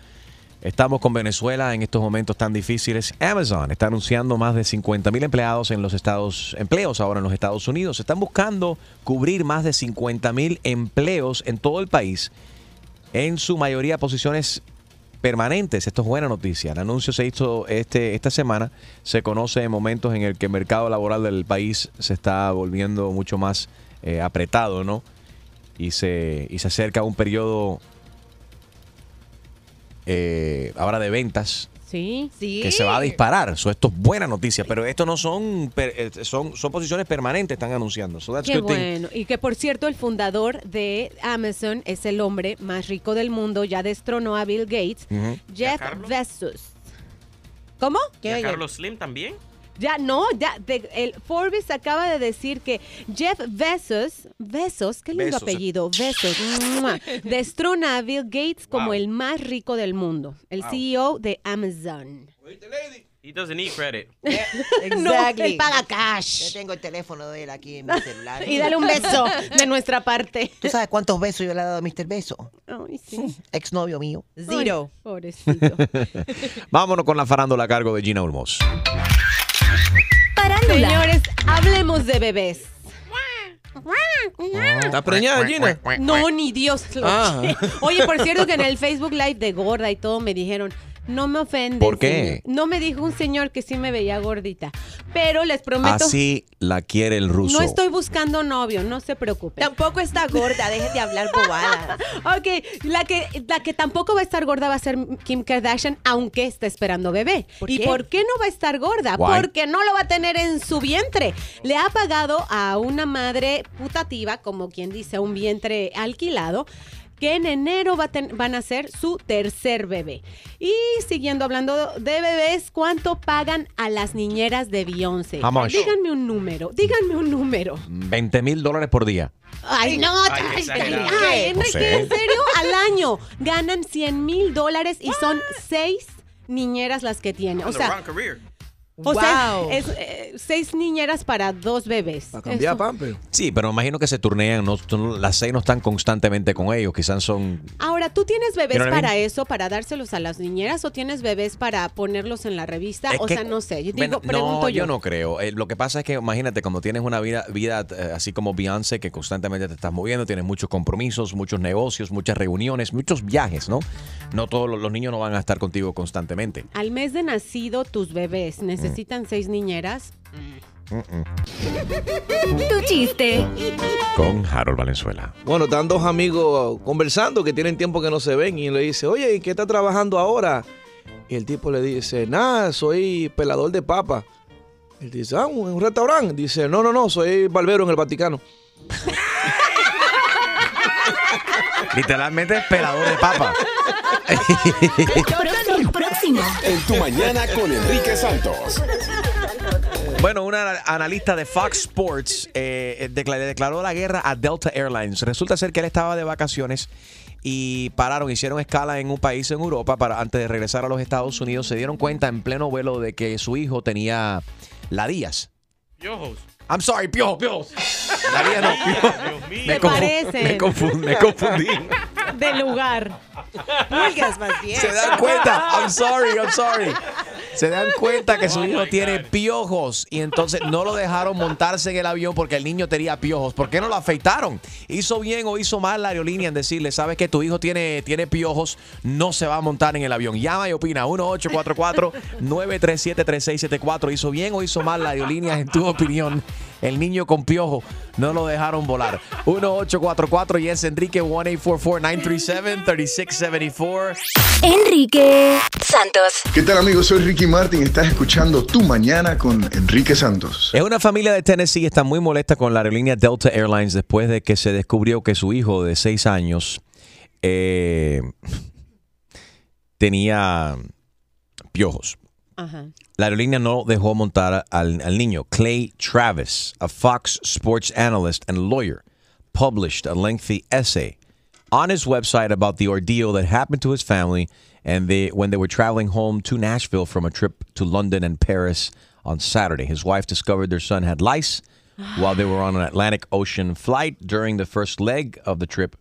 Estamos con Venezuela en estos momentos tan difíciles. Amazon está anunciando más de 50 mil empleados en los Estados, empleos ahora en los Estados Unidos. Están buscando cubrir más de 50 mil empleos en todo el país, en su mayoría posiciones permanentes. Esto es buena noticia. El anuncio se hizo este, esta semana. Se conoce en momentos en el que el mercado laboral del país se está volviendo mucho más eh, apretado, ¿no? Y se, y se acerca un periodo eh, ahora de ventas Sí, sí. que se va a disparar. So, esto es buena noticia, pero esto no son, eh, son, son posiciones permanentes, están anunciando. So that's Qué good thing. bueno. Y que por cierto, el fundador de Amazon es el hombre más rico del mundo. Ya destronó a Bill Gates. Jeff Bezos. ¿Cómo? ¿Y a Carlos Slim también? Ya no, ya de- el Forbes acaba de decir que Jeff Bezos, Bezos, qué lindo Bezos. apellido, Bezos, destrona a Bill Gates como Wow. el más rico del mundo, el Wow. CEO de Amazon. He doesn't need credit. No, él paga cash. Yo tengo el teléfono de él aquí en mi celular. Y dale un beso de nuestra parte. ¿Tú sabes cuántos besos yo le he dado a Mr. Beso? Ay, sí. Exnovio mío. Zero. pobrecito. Vámonos con la farándula a cargo de Gina Ulmos. Señores, hablemos de bebés. ¿Está preñada, Gina? No, ni Dios lo Ah. Oye, por cierto que en el Facebook Live de Gorda y todo me dijeron, No me ofende. ¿Por qué? señor. No me dijo un señor que sí me veía gordita. Pero les prometo. Así la quiere el ruso. No estoy buscando novio, no se preocupe. Tampoco está gorda, deje de hablar bobadas. ok, la que, la que tampoco va a estar gorda va a ser Kim Kardashian, aunque está esperando bebé. ¿Por ¿Y qué? por qué no va a estar gorda? Why? Porque no lo va a tener en su vientre. Le ha pagado a una madre putativa, como quien dice, un vientre alquilado que en enero va a ten- van a ser su tercer bebé. Y siguiendo hablando de bebés, ¿cuánto pagan a las niñeras de Beyoncé? Much? Díganme un número, díganme un número. 20 mil dólares por día. Ay, no, Ay, ay, No Enrique, sé. ¿en serio? Al año ganan 100 mil dólares y son seis niñeras las que tiene. O sea, o sea, Wow. es eh, seis niñeras para dos bebés. Eso. pamper. Sí, pero me imagino que se turnean. No, no- las seis no están constantemente con ellos. Quizás son. Ahora, ¿tú tienes bebés para eso, para dárselos a las niñeras o tienes bebés para ponerlos en la revista? Es o que- sea, no sé. Yo Bueno, digo, pregunto no, yo. yo no creo. Eh, lo que pasa es que imagínate, cuando tienes una vida, vida eh, así como Beyoncé, que constantemente te estás moviendo, tienes muchos compromisos, muchos negocios, muchas reuniones, muchos viajes, ¿no? No todos los, los niños no van a estar contigo constantemente. Al mes de nacido, tus bebés necesitan seis niñeras. Tu chiste. Con Harold Valenzuela. Bueno, están dos amigos conversando que tienen tiempo que no se ven y le dice, oye, ¿y qué está trabajando ahora? Y el tipo le dice, nada, soy pelador de papa. Él dice, ah, un, un restaurante. Dice, no, no, no, soy barbero en el Vaticano. Literalmente es pelador de papa. Próximo. En tu mañana con Enrique Santos. Bueno, una analista de Fox Sports eh, le declaró la guerra a Delta Airlines. Resulta ser que él estaba de vacaciones y pararon, hicieron escala en un país en Europa para antes de regresar a los Estados Unidos. Se dieron cuenta en pleno vuelo de que su hijo tenía ladillas. Piojos. I'm sorry, piojos, piojos. Ladillas no, piojos. Me, confu- me confundí, me confundí. De lugar. Pulgas más bien. Se dan cuenta. I'm sorry, I'm sorry. Se dan cuenta que su hijo tiene piojos y entonces no lo dejaron montarse en el avión porque el niño tenía piojos. ¿Por qué no lo afeitaron? ¿Hizo bien o hizo mal la aerolínea en decirle, sabes que tu hijo tiene, tiene piojos, no se va a montar en el avión? Llama y opina. 1844-937-3674. ¿Hizo bien o hizo mal la aerolínea en tu opinión? El niño con piojo no lo dejaron volar. 1844 y es Enrique 1844-937-3674. Enrique Santos. ¿Qué tal amigos? Soy Ricky Martin. Estás escuchando Tu Mañana con Enrique Santos. Es una familia de Tennessee está muy molesta con la aerolínea Delta Airlines después de que se descubrió que su hijo de 6 años eh, tenía piojos. Ajá. La aerolínea no dejó montar al, al niño. Clay Travis, a Fox Sports analyst and lawyer, published a lengthy essay on his website about the ordeal that happened to his family and they, when they were traveling home to Nashville from a trip to London and Paris on Saturday. His wife discovered their son had lice while they were on an Atlantic Ocean flight during the first leg of the trip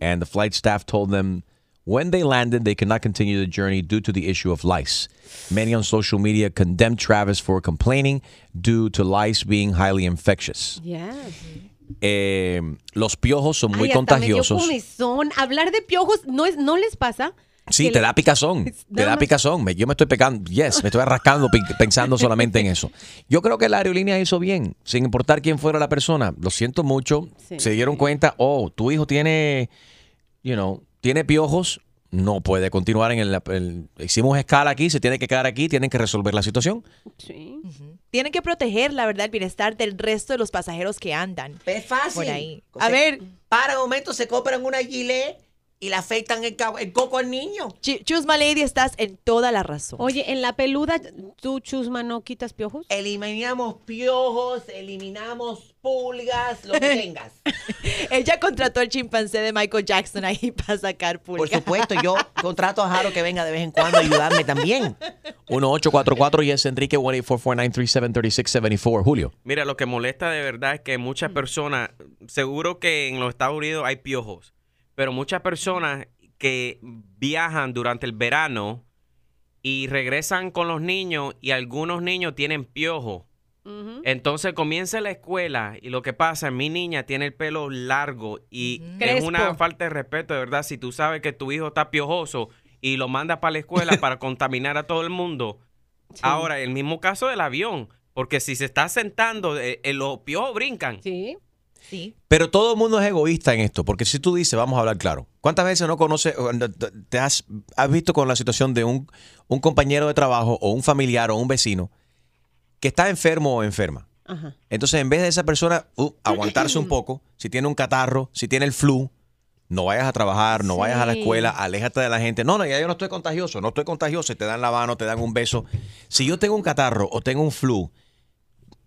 and the flight staff told them when they landed they could not continue the journey due to the issue of lice. Many on social media condemned Travis for complaining due to lice being highly infectious. Yeah. Eh, los piojos son muy Ay, hasta me dio contagiosos. comezón. Hablar de piojos, ¿no, es, ¿no les pasa? Sí, Que te le- da picazón. Te da picazón. Me- Yo me estoy pegando, yes, me estoy rascando pi- pensando solamente en eso. Yo creo que la aerolínea hizo bien, sin importar quién fuera la persona. Lo siento mucho. Sí. Se dieron cuenta, oh, tu hijo tiene, you know, tiene piojos, no puede continuar en el, el- Hicimos escala aquí, se tiene que quedar aquí, tienen que resolver la situación. Sí. Tienen que proteger, la verdad, el bienestar del resto de los pasajeros que andan. Es fácil. Por ahí. O sea, A ver. Para un momento se compran una gilet y le afeitan el, cabo- el coco al niño. Ch- Chusma Lady, estás en toda la razón. Oye, en la peluda, ¿tú, Chusma, no quitas piojos? Eliminamos piojos, eliminamos pulgas, lo que tengas. Ella contrató al chimpancé de Michael Jackson ahí para sacar Por pulgas. supuesto, yo contrato a Jaro que venga de vez en cuando a ayudarme también. 1844 y es Enrique 1-844-937-3674. Julio. Mira, lo que molesta de verdad es que muchas personas, seguro que en los Estados Unidos hay piojos, pero muchas personas que viajan durante el verano y regresan con los niños y algunos niños tienen piojos. Entonces comienza la escuela y lo que pasa, mi niña tiene el pelo largo y es una falta de respeto, de verdad, si tú sabes que tu hijo está piojoso y lo manda para la escuela para contaminar a todo el mundo. Ahora, el mismo caso del avión, porque si se está sentando, eh, eh, los piojos brincan. Sí. Sí. Pero todo el mundo es egoísta en esto, porque si tú dices, vamos a hablar claro, ¿cuántas veces no conoces, te has, has visto con la situación de un, un compañero de trabajo o un familiar o un vecino que está enfermo o enferma? Ajá. Entonces, en vez de esa persona uh, aguantarse un poco, si tiene un catarro, si tiene el flu, no vayas a trabajar, no vayas a la escuela, aléjate de la gente. No, no, ya yo no estoy contagioso, no estoy contagioso, te dan la mano, te dan un beso. Si yo tengo un catarro o tengo un flu,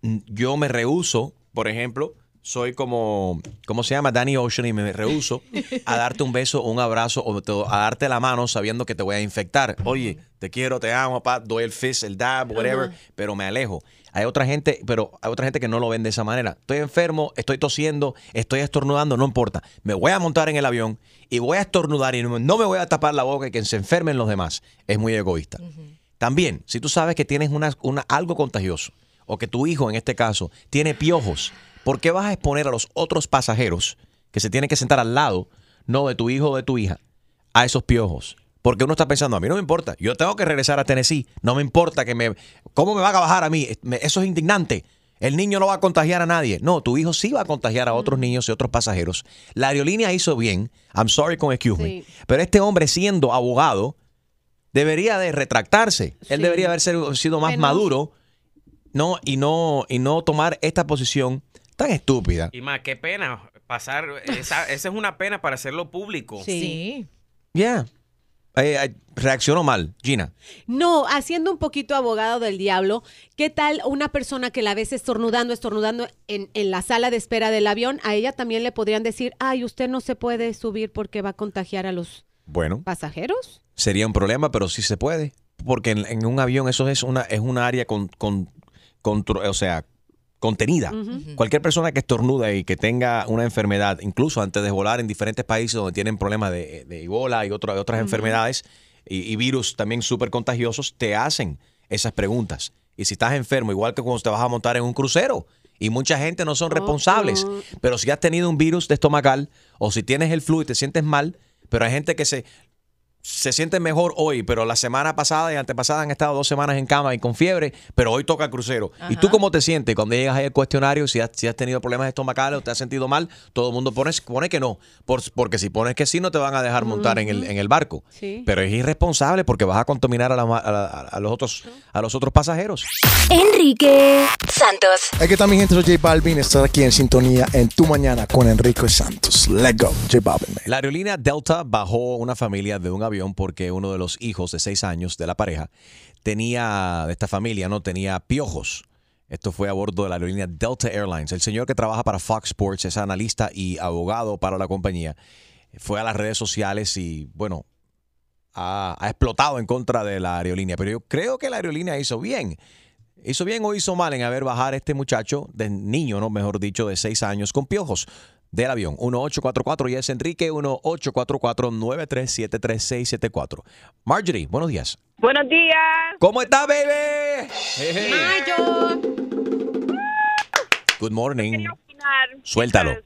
mm, yo me rehuso, por ejemplo, soy como, ¿cómo se llama? Danny Ocean y me rehuso a darte un beso o un abrazo o te- a darte la mano sabiendo que te voy a infectar. Oye, te quiero, te amo, papá, doy el fist, el dab, whatever, pero me alejo. Hay otra gente, pero hay otra gente que no lo ven de esa manera. Estoy enfermo, estoy tosiendo, estoy estornudando, no importa. Me voy a montar en el avión y voy a estornudar y no no me voy a tapar la boca y que se enfermen los demás. Es muy egoísta. También, si tú sabes que tienes una, una- algo contagioso o que tu hijo, en este caso, tiene piojos, ¿por qué vas a exponer a los otros pasajeros que se tienen que sentar al lado, no de tu hijo o de tu hija, a esos piojos? Porque uno está pensando, a mí no me importa, yo tengo que regresar a Tennessee, no me importa que me... ¿Cómo me va a bajar a mí? Eso es indignante. El niño no va a contagiar a nadie. No, tu hijo sí va a contagiar a otros niños y otros pasajeros. La aerolínea hizo bien, I'm sorry con excuse me, Sí. pero este hombre siendo abogado, debería de retractarse. Él debería haber sido, más maduro no, y, no, y no tomar esta posición tan estúpida. Y más, qué pena pasar. Esa, esa es una pena para hacerlo público. Sí. Ya. Eh, eh, reaccionó mal, Gina. No, haciendo un poquito abogado del diablo, ¿qué tal una persona que la ves estornudando, estornudando en, en la sala de espera del avión? A ella también le podrían decir, ay, usted no se puede subir porque va a contagiar a los Bueno, pasajeros. sería un problema, pero sí se puede. Porque en, en un avión eso es una, es una área con, con, contro- o sea, contenida. Cualquier persona que estornuda y que tenga una enfermedad, incluso antes de volar en diferentes países donde tienen problemas de, de Ebola y otra- otras enfermedades y, y virus también súper contagiosos, te hacen esas preguntas. Y si estás enfermo, igual que cuando te vas a montar en un crucero, y mucha gente no son responsables, pero si has tenido un virus de estomacal o si tienes el flu y te sientes mal, pero hay gente que se, se siente mejor hoy, pero la semana pasada y antepasada han estado dos semanas en cama y con fiebre, pero hoy toca el crucero. ¿Y tú cómo te sientes cuando llegas ahí al cuestionario? Si has, si has tenido problemas estomacales o te has sentido mal, todo el mundo pone, pone que no, por- porque si pones que sí, no te van a dejar montar en, el, en el barco. Sí. Pero es irresponsable porque vas a contaminar a, la ma- a la- a los, otros, a los otros pasajeros. Enrique Santos. Aquí está mi gente, soy J Balvin. Estás aquí en sintonía en Tu Mañana con Enrique Santos. Let's go, J Balvin. La aerolínea Delta bajó una familia de un avión porque uno de los hijos de seis años de la pareja tenía, de esta familia, no tenía piojos. Esto fue a bordo de la aerolínea Delta Airlines. El señor que trabaja para Fox Sports es analista y abogado para la compañía. Fue a las redes sociales y, bueno, ha, ha explotado en contra de la aerolínea. Pero yo creo que la aerolínea hizo bien. ¿Hizo bien o hizo mal en haber bajar a este muchacho, de niño, no mejor dicho, de seis años con piojos del avión? 1844 y es Enrique 1844-9373674. Marjorie, buenos días. Buenos días. ¿Cómo está, baby? Good morning. Suéltalo.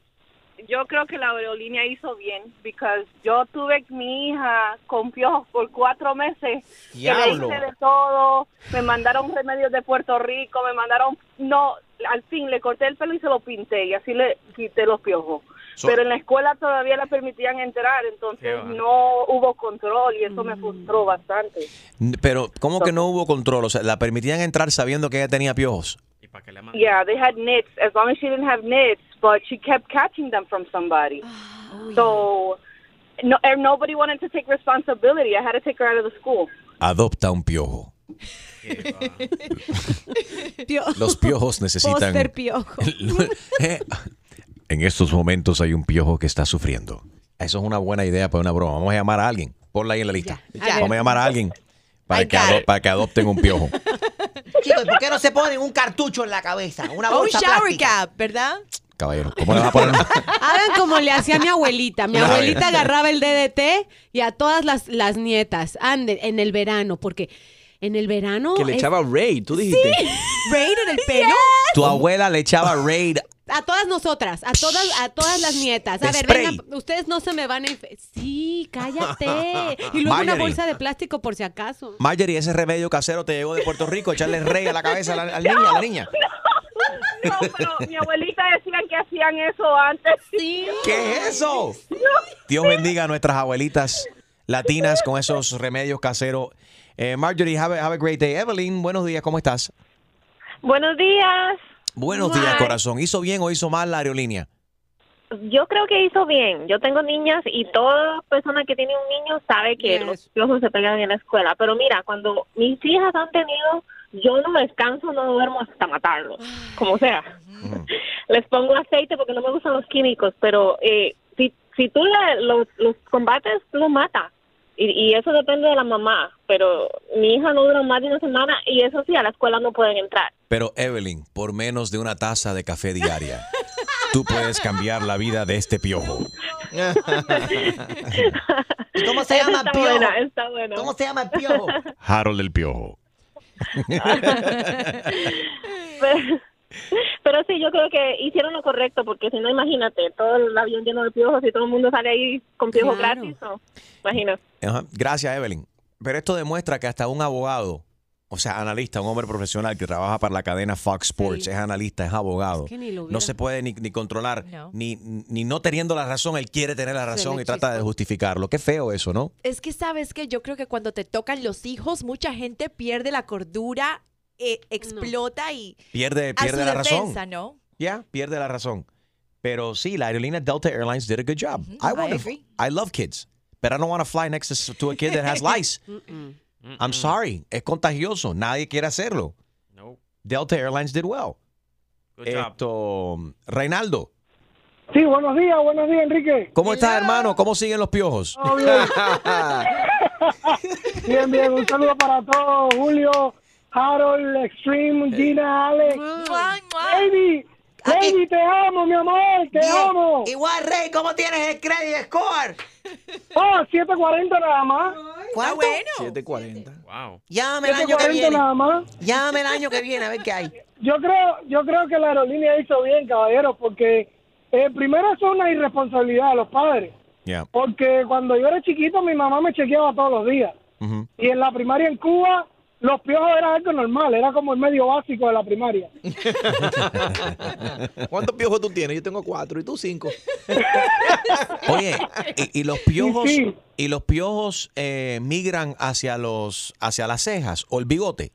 Yo creo que la aerolínea hizo bien, porque yo tuve mi hija con piojos por cuatro meses. Que le Diablo. hice de todo, me mandaron remedios de Puerto Rico, me mandaron, no, al fin le corté el pelo y se lo pinté y así le quité los piojos. So- Pero en la escuela todavía la permitían entrar, entonces no hubo control y eso me frustró bastante. Pero, ¿cómo que no hubo control? O sea, la permitían entrar sabiendo que ella tenía piojos. Yeah, they had nits as long as she didn't have nits, but she kept catching them from somebody. so no, and nobody wanted to take responsibility. I had to take her out of the school. Adopta un piojo. Los piojos necesitan... Piojo. Eh, en estos momentos hay un piojo que está sufriendo. Eso es una buena idea para una broma. Vamos a llamar a alguien. Ponla ahí en la lista. Ya. Vamos a llamar a alguien para que, ado- para que adopten un piojo. Chicos, ¿por qué no se ponen un cartucho en la cabeza? Una O un bolsa shower plástica? cap, ¿verdad? Caballero, ¿cómo le vas a poner? Hagan como le hacía mi abuelita. Mi abuelita agarraba el DDT y a todas las, las nietas, ande, en el verano, porque en el verano... Que le es- echaba Raid, tú dijiste. Raid en el pelo. Tu abuela le echaba raid A todas nosotras, a todas, a todas las nietas. A ver, Spray. vengan, ustedes no se me van a... Sí, cállate. Y luego una bolsa de plástico por si acaso. Marjorie, ese remedio casero te llegó de Puerto Rico, echarle rey a la cabeza a la, al niño, a la niña. No, pero mi abuelita decía que hacían eso antes. Sí. ¿Qué es eso? Dios bendiga a nuestras abuelitas latinas con esos remedios caseros. Eh, Marjorie, have a, have a great day. Evelyn, buenos días, ¿cómo estás? Buenos días. Buenos días, corazón. ¿Hizo bien o hizo mal la aerolínea? Yo creo que hizo bien. Yo tengo niñas y toda persona que tiene un niño sabe que los piojos se pegan en la escuela. Pero mira, cuando mis hijas han tenido, yo no descanso, no duermo hasta matarlos, como sea. Les pongo aceite porque no me gustan los químicos, pero eh, si, si tú le- los, los combates, tú los matas. Y, y eso depende de la mamá. Pero mi hija no dura más de una semana y eso sí, a la escuela no pueden entrar. Pero Evelyn, por menos de una taza de café diaria, tú puedes cambiar la vida de este piojo. ¿Y cómo se llama está el piojo? buena, está buena. ¿Cómo se llama el piojo? Harold el piojo. Pero, pero sí, yo creo que hicieron lo correcto, porque si no, imagínate, todo el avión lleno de piojos y todo el mundo sale ahí con piojos Claro. gratis. ¿no? Imagina. Ajá, Gracias, Evelyn. Pero esto demuestra que hasta un abogado, o sea, analista, un hombre profesional que trabaja para la cadena Fox Sports, es analista, es abogado. que ni lo no se puede ni, ni controlar, ni, ni no teniendo la razón, él quiere tener la razón y trata de justificarlo. Qué feo eso, ¿no? Es que sabes que yo creo que cuando te tocan los hijos, mucha gente pierde la cordura, eh, explota y Pierde, a pierde su la razón. defensa, ¿no? Ya, pierde la razón. Pero sí, la aerolínea Delta Airlines did a good job. I, wanna-. I love kids, but I don't want to fly next to, to a kid that has lice. I'm sorry, es contagioso. Nadie quiere hacerlo. Delta Airlines did well. Esto, Reinaldo, Sí, buenos días, buenos días, Enrique. ¿cómo estás, hermano? ¿Cómo siguen los piojos? Todo bien. bien, bien. Un saludo para todos. Julio, Harold, Extreme, Gina, Alex. Baby, baby, te amo, mi amor, te Bien. amo. Igual, Rey, ¿cómo tienes el credit score? Oh, 740 nada más. ¿Cuánto? 740. Wow. Llámame el año que 740 viene. nada más. Llámame el año que viene a ver qué hay. Yo creo, yo creo que la aerolínea hizo bien, caballero, porque eh, primero eso es una irresponsabilidad de los padres. Yeah. Porque cuando yo era chiquito, mi mamá me chequeaba todos los días. Y en la primaria en Cuba, los piojos era algo normal, era como el medio básico de la primaria. ¿Cuántos piojos tú tienes? Yo tengo cuatro y tú cinco. Oye, y, y los piojos, Sí, sí. y los piojos eh, migran hacia los, hacia las cejas o el bigote.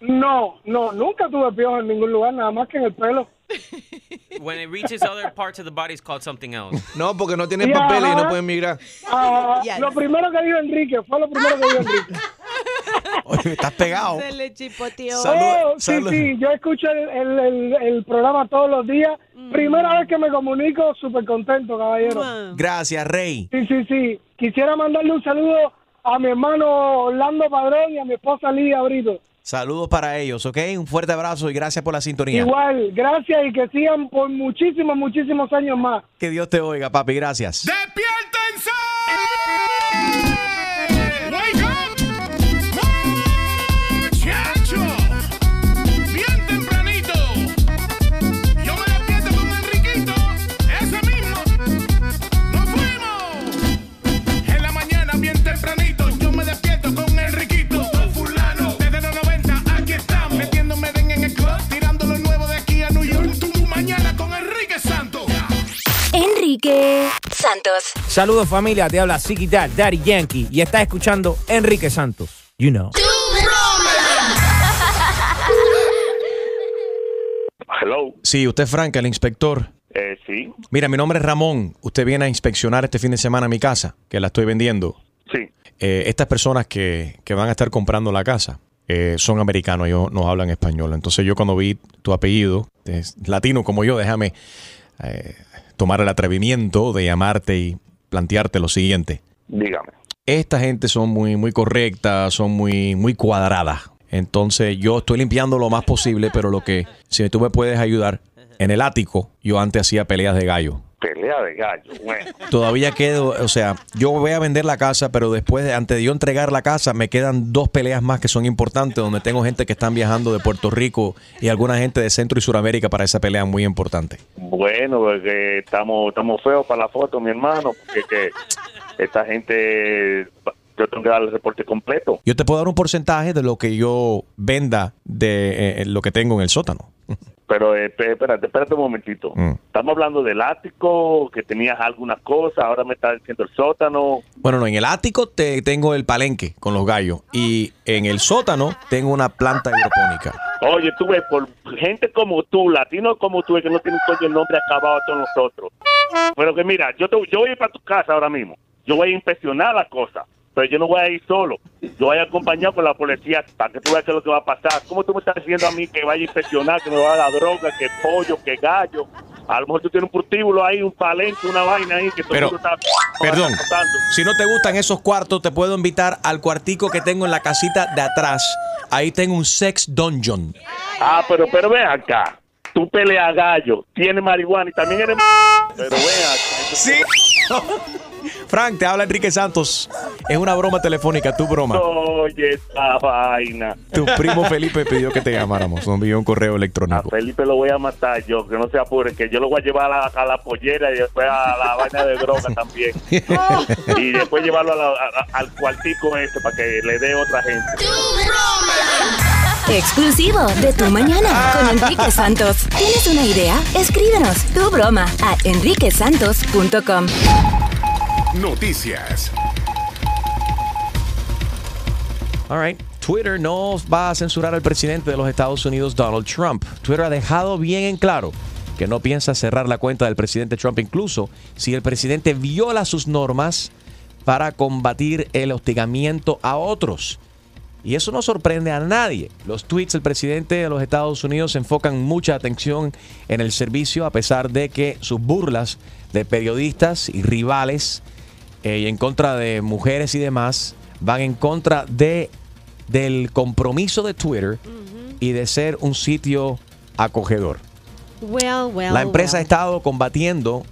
No, no, nunca tuve piojos en ningún lugar, nada más que en el pelo. When it reaches other parts of the body, it's called something else. No, porque no tienen papeles y no pueden migrar. Ah, Yes. Lo primero que dijo Enrique, fue lo primero que dijo Enrique. Oye, estás pegado. Se le chipoteó. Oh, sí, sí, yo escucho el, el- el- el programa todos los días. Primera vez que me comunico, súper contento, caballero. Gracias, Rey. Sí, sí, sí. Quisiera mandarle un saludo a mi hermano Orlando Padrón y a mi esposa Lidia Brito. Saludos para ellos, ¿ok? Un fuerte abrazo y gracias por la sintonía. Igual, gracias y que sigan por muchísimos, muchísimos años más. Que Dios te oiga, papi. Gracias. ¡Despiértense! Santos. Saludos familia, te habla Siki Dad, Daddy Yankee y estás escuchando Enrique Santos. You know. Hello. Sí, usted es Frank, el inspector. Eh, sí, Mira, mi nombre es Ramón. Usted viene a inspeccionar este fin de semana mi casa, que la estoy vendiendo. sí. Eh, estas personas que, que van a estar comprando la casa eh, son americanos, ellos no hablan español. Entonces yo cuando vi tu apellido, es latino como yo, déjame eh, tomar el atrevimiento de llamarte y plantearte lo siguiente. Dígame. Esta gente son muy, muy correctas, son muy, muy cuadradas. Entonces yo estoy limpiando lo más posible, pero lo que, si tú me puedes ayudar, en el ático yo antes hacía peleas de gallo. Pelea de gallo. Bueno. Todavía quedo, o sea, yo voy a vender la casa, pero después, de, antes de yo entregar la casa, me quedan dos peleas más que son importantes, donde tengo gente que están viajando de Puerto Rico y alguna gente de Centro y Suramérica para esa pelea muy importante. Bueno, porque estamos, estamos feos para la foto, mi hermano, porque que esta gente, yo tengo que dar el reporte completo. Yo te puedo dar un porcentaje de lo que yo venda de eh, lo que tengo en el sótano. Pero eh, esp- espérate, espérate un momentito. Mm. Estamos hablando del ático, que tenías alguna cosa, ahora me estás diciendo el sótano. Bueno, no, en el ático te tengo el palenque con los gallos y en el sótano tengo una planta hidropónica. Oye, tú ves, por gente como tú, latinos como tú, que no tienen todo el nombre acabado a todos nosotros. Pero que mira, yo, te, yo voy a ir para tu casa ahora mismo. Yo voy a inspeccionar las cosas. Pero yo no voy a ir solo. Yo voy a acompañar con la policía para que tú veas qué es lo que va a pasar. ¿Cómo tú me estás diciendo a mí que vaya a inspeccionar, que me va a dar droga, que pollo, que gallo? A lo mejor tú tienes un prostíbulo ahí, un palenque, una vaina ahí que todo Pero, está Perdón, si no te gustan esos cuartos, te puedo invitar al cuartico que tengo en la casita de atrás. Ahí tengo un sex dungeon. Ah, pero, pero ven acá. Tú peleas gallo, tienes marihuana y también eres... Pero ven acá. Sí. Frank, te habla Enrique Santos. Es una broma telefónica, tu broma. Oye, esta vaina. Tu primo Felipe pidió que te llamáramos. Nos envió un correo electrónico. Felipe lo voy a matar yo, que no se apure, que yo lo voy a llevar a la, a la pollera y después a la vaina de droga también. y después llevarlo a la- a- a- al cuartico este para que le dé otra gente. Exclusivo de Tu Mañana con Enrique Santos. ¿Tienes una idea? Escríbenos tu broma a enriquesantos.com. Noticias. All right. Twitter no va a censurar al presidente de los Estados Unidos, Donald Trump. Twitter ha dejado bien en claro que no piensa cerrar la cuenta del presidente Trump, incluso si el presidente viola sus normas para combatir el hostigamiento a otros. Y eso no sorprende a nadie. Los tweets del presidente de los Estados Unidos enfocan mucha atención en el servicio, a pesar de que sus burlas de periodistas y rivales eh, y en contra de mujeres y demás van en contra de del compromiso de Twitter y de ser un sitio acogedor. Well, well, La empresa ha estado combatiendo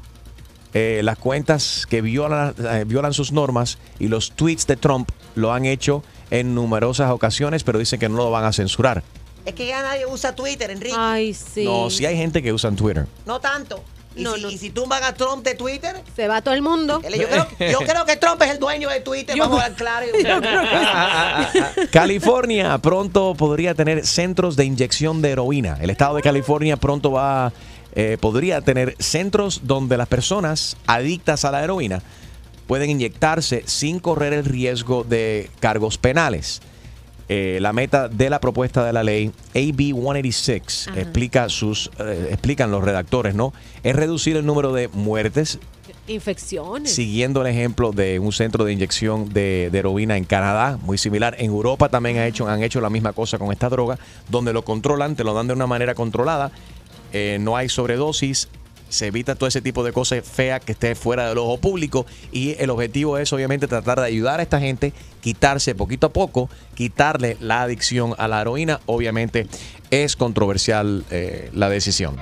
eh, las cuentas que violan, eh, violan sus normas y los tweets de Trump lo han hecho en numerosas ocasiones, pero dicen que no lo van a censurar. Es que ya nadie usa Twitter, Enrique. Ay, sí. No, si hay gente que usa Twitter. No tanto. Y, si, y si tumban a Trump de Twitter, se va todo el mundo. Yo creo, yo creo que Trump es el dueño de Twitter. Yo- vamos a hablar claro. California pronto podría tener centros de inyección de heroína. El estado de California pronto va, eh, podría tener centros donde las personas adictas a la heroína pueden inyectarse sin correr el riesgo de cargos penales. Eh, la meta de la propuesta de la ley AB 186 Ajá. explica sus eh, explican los redactores, ¿no? Es reducir el número de muertes Infecciones. siguiendo el ejemplo de un centro de inyección de, de heroína en Canadá, muy similar. En Europa también ha hecho, han hecho la misma cosa con esta droga, donde lo controlan, te lo dan de una manera controlada, eh, no hay sobredosis, se evita todo ese tipo de cosas feas que esté fuera del ojo público y el objetivo es obviamente tratar de ayudar a esta gente, quitarse poquito a poco, quitarle la adicción a la heroína. Obviamente es controversial eh, la decisión.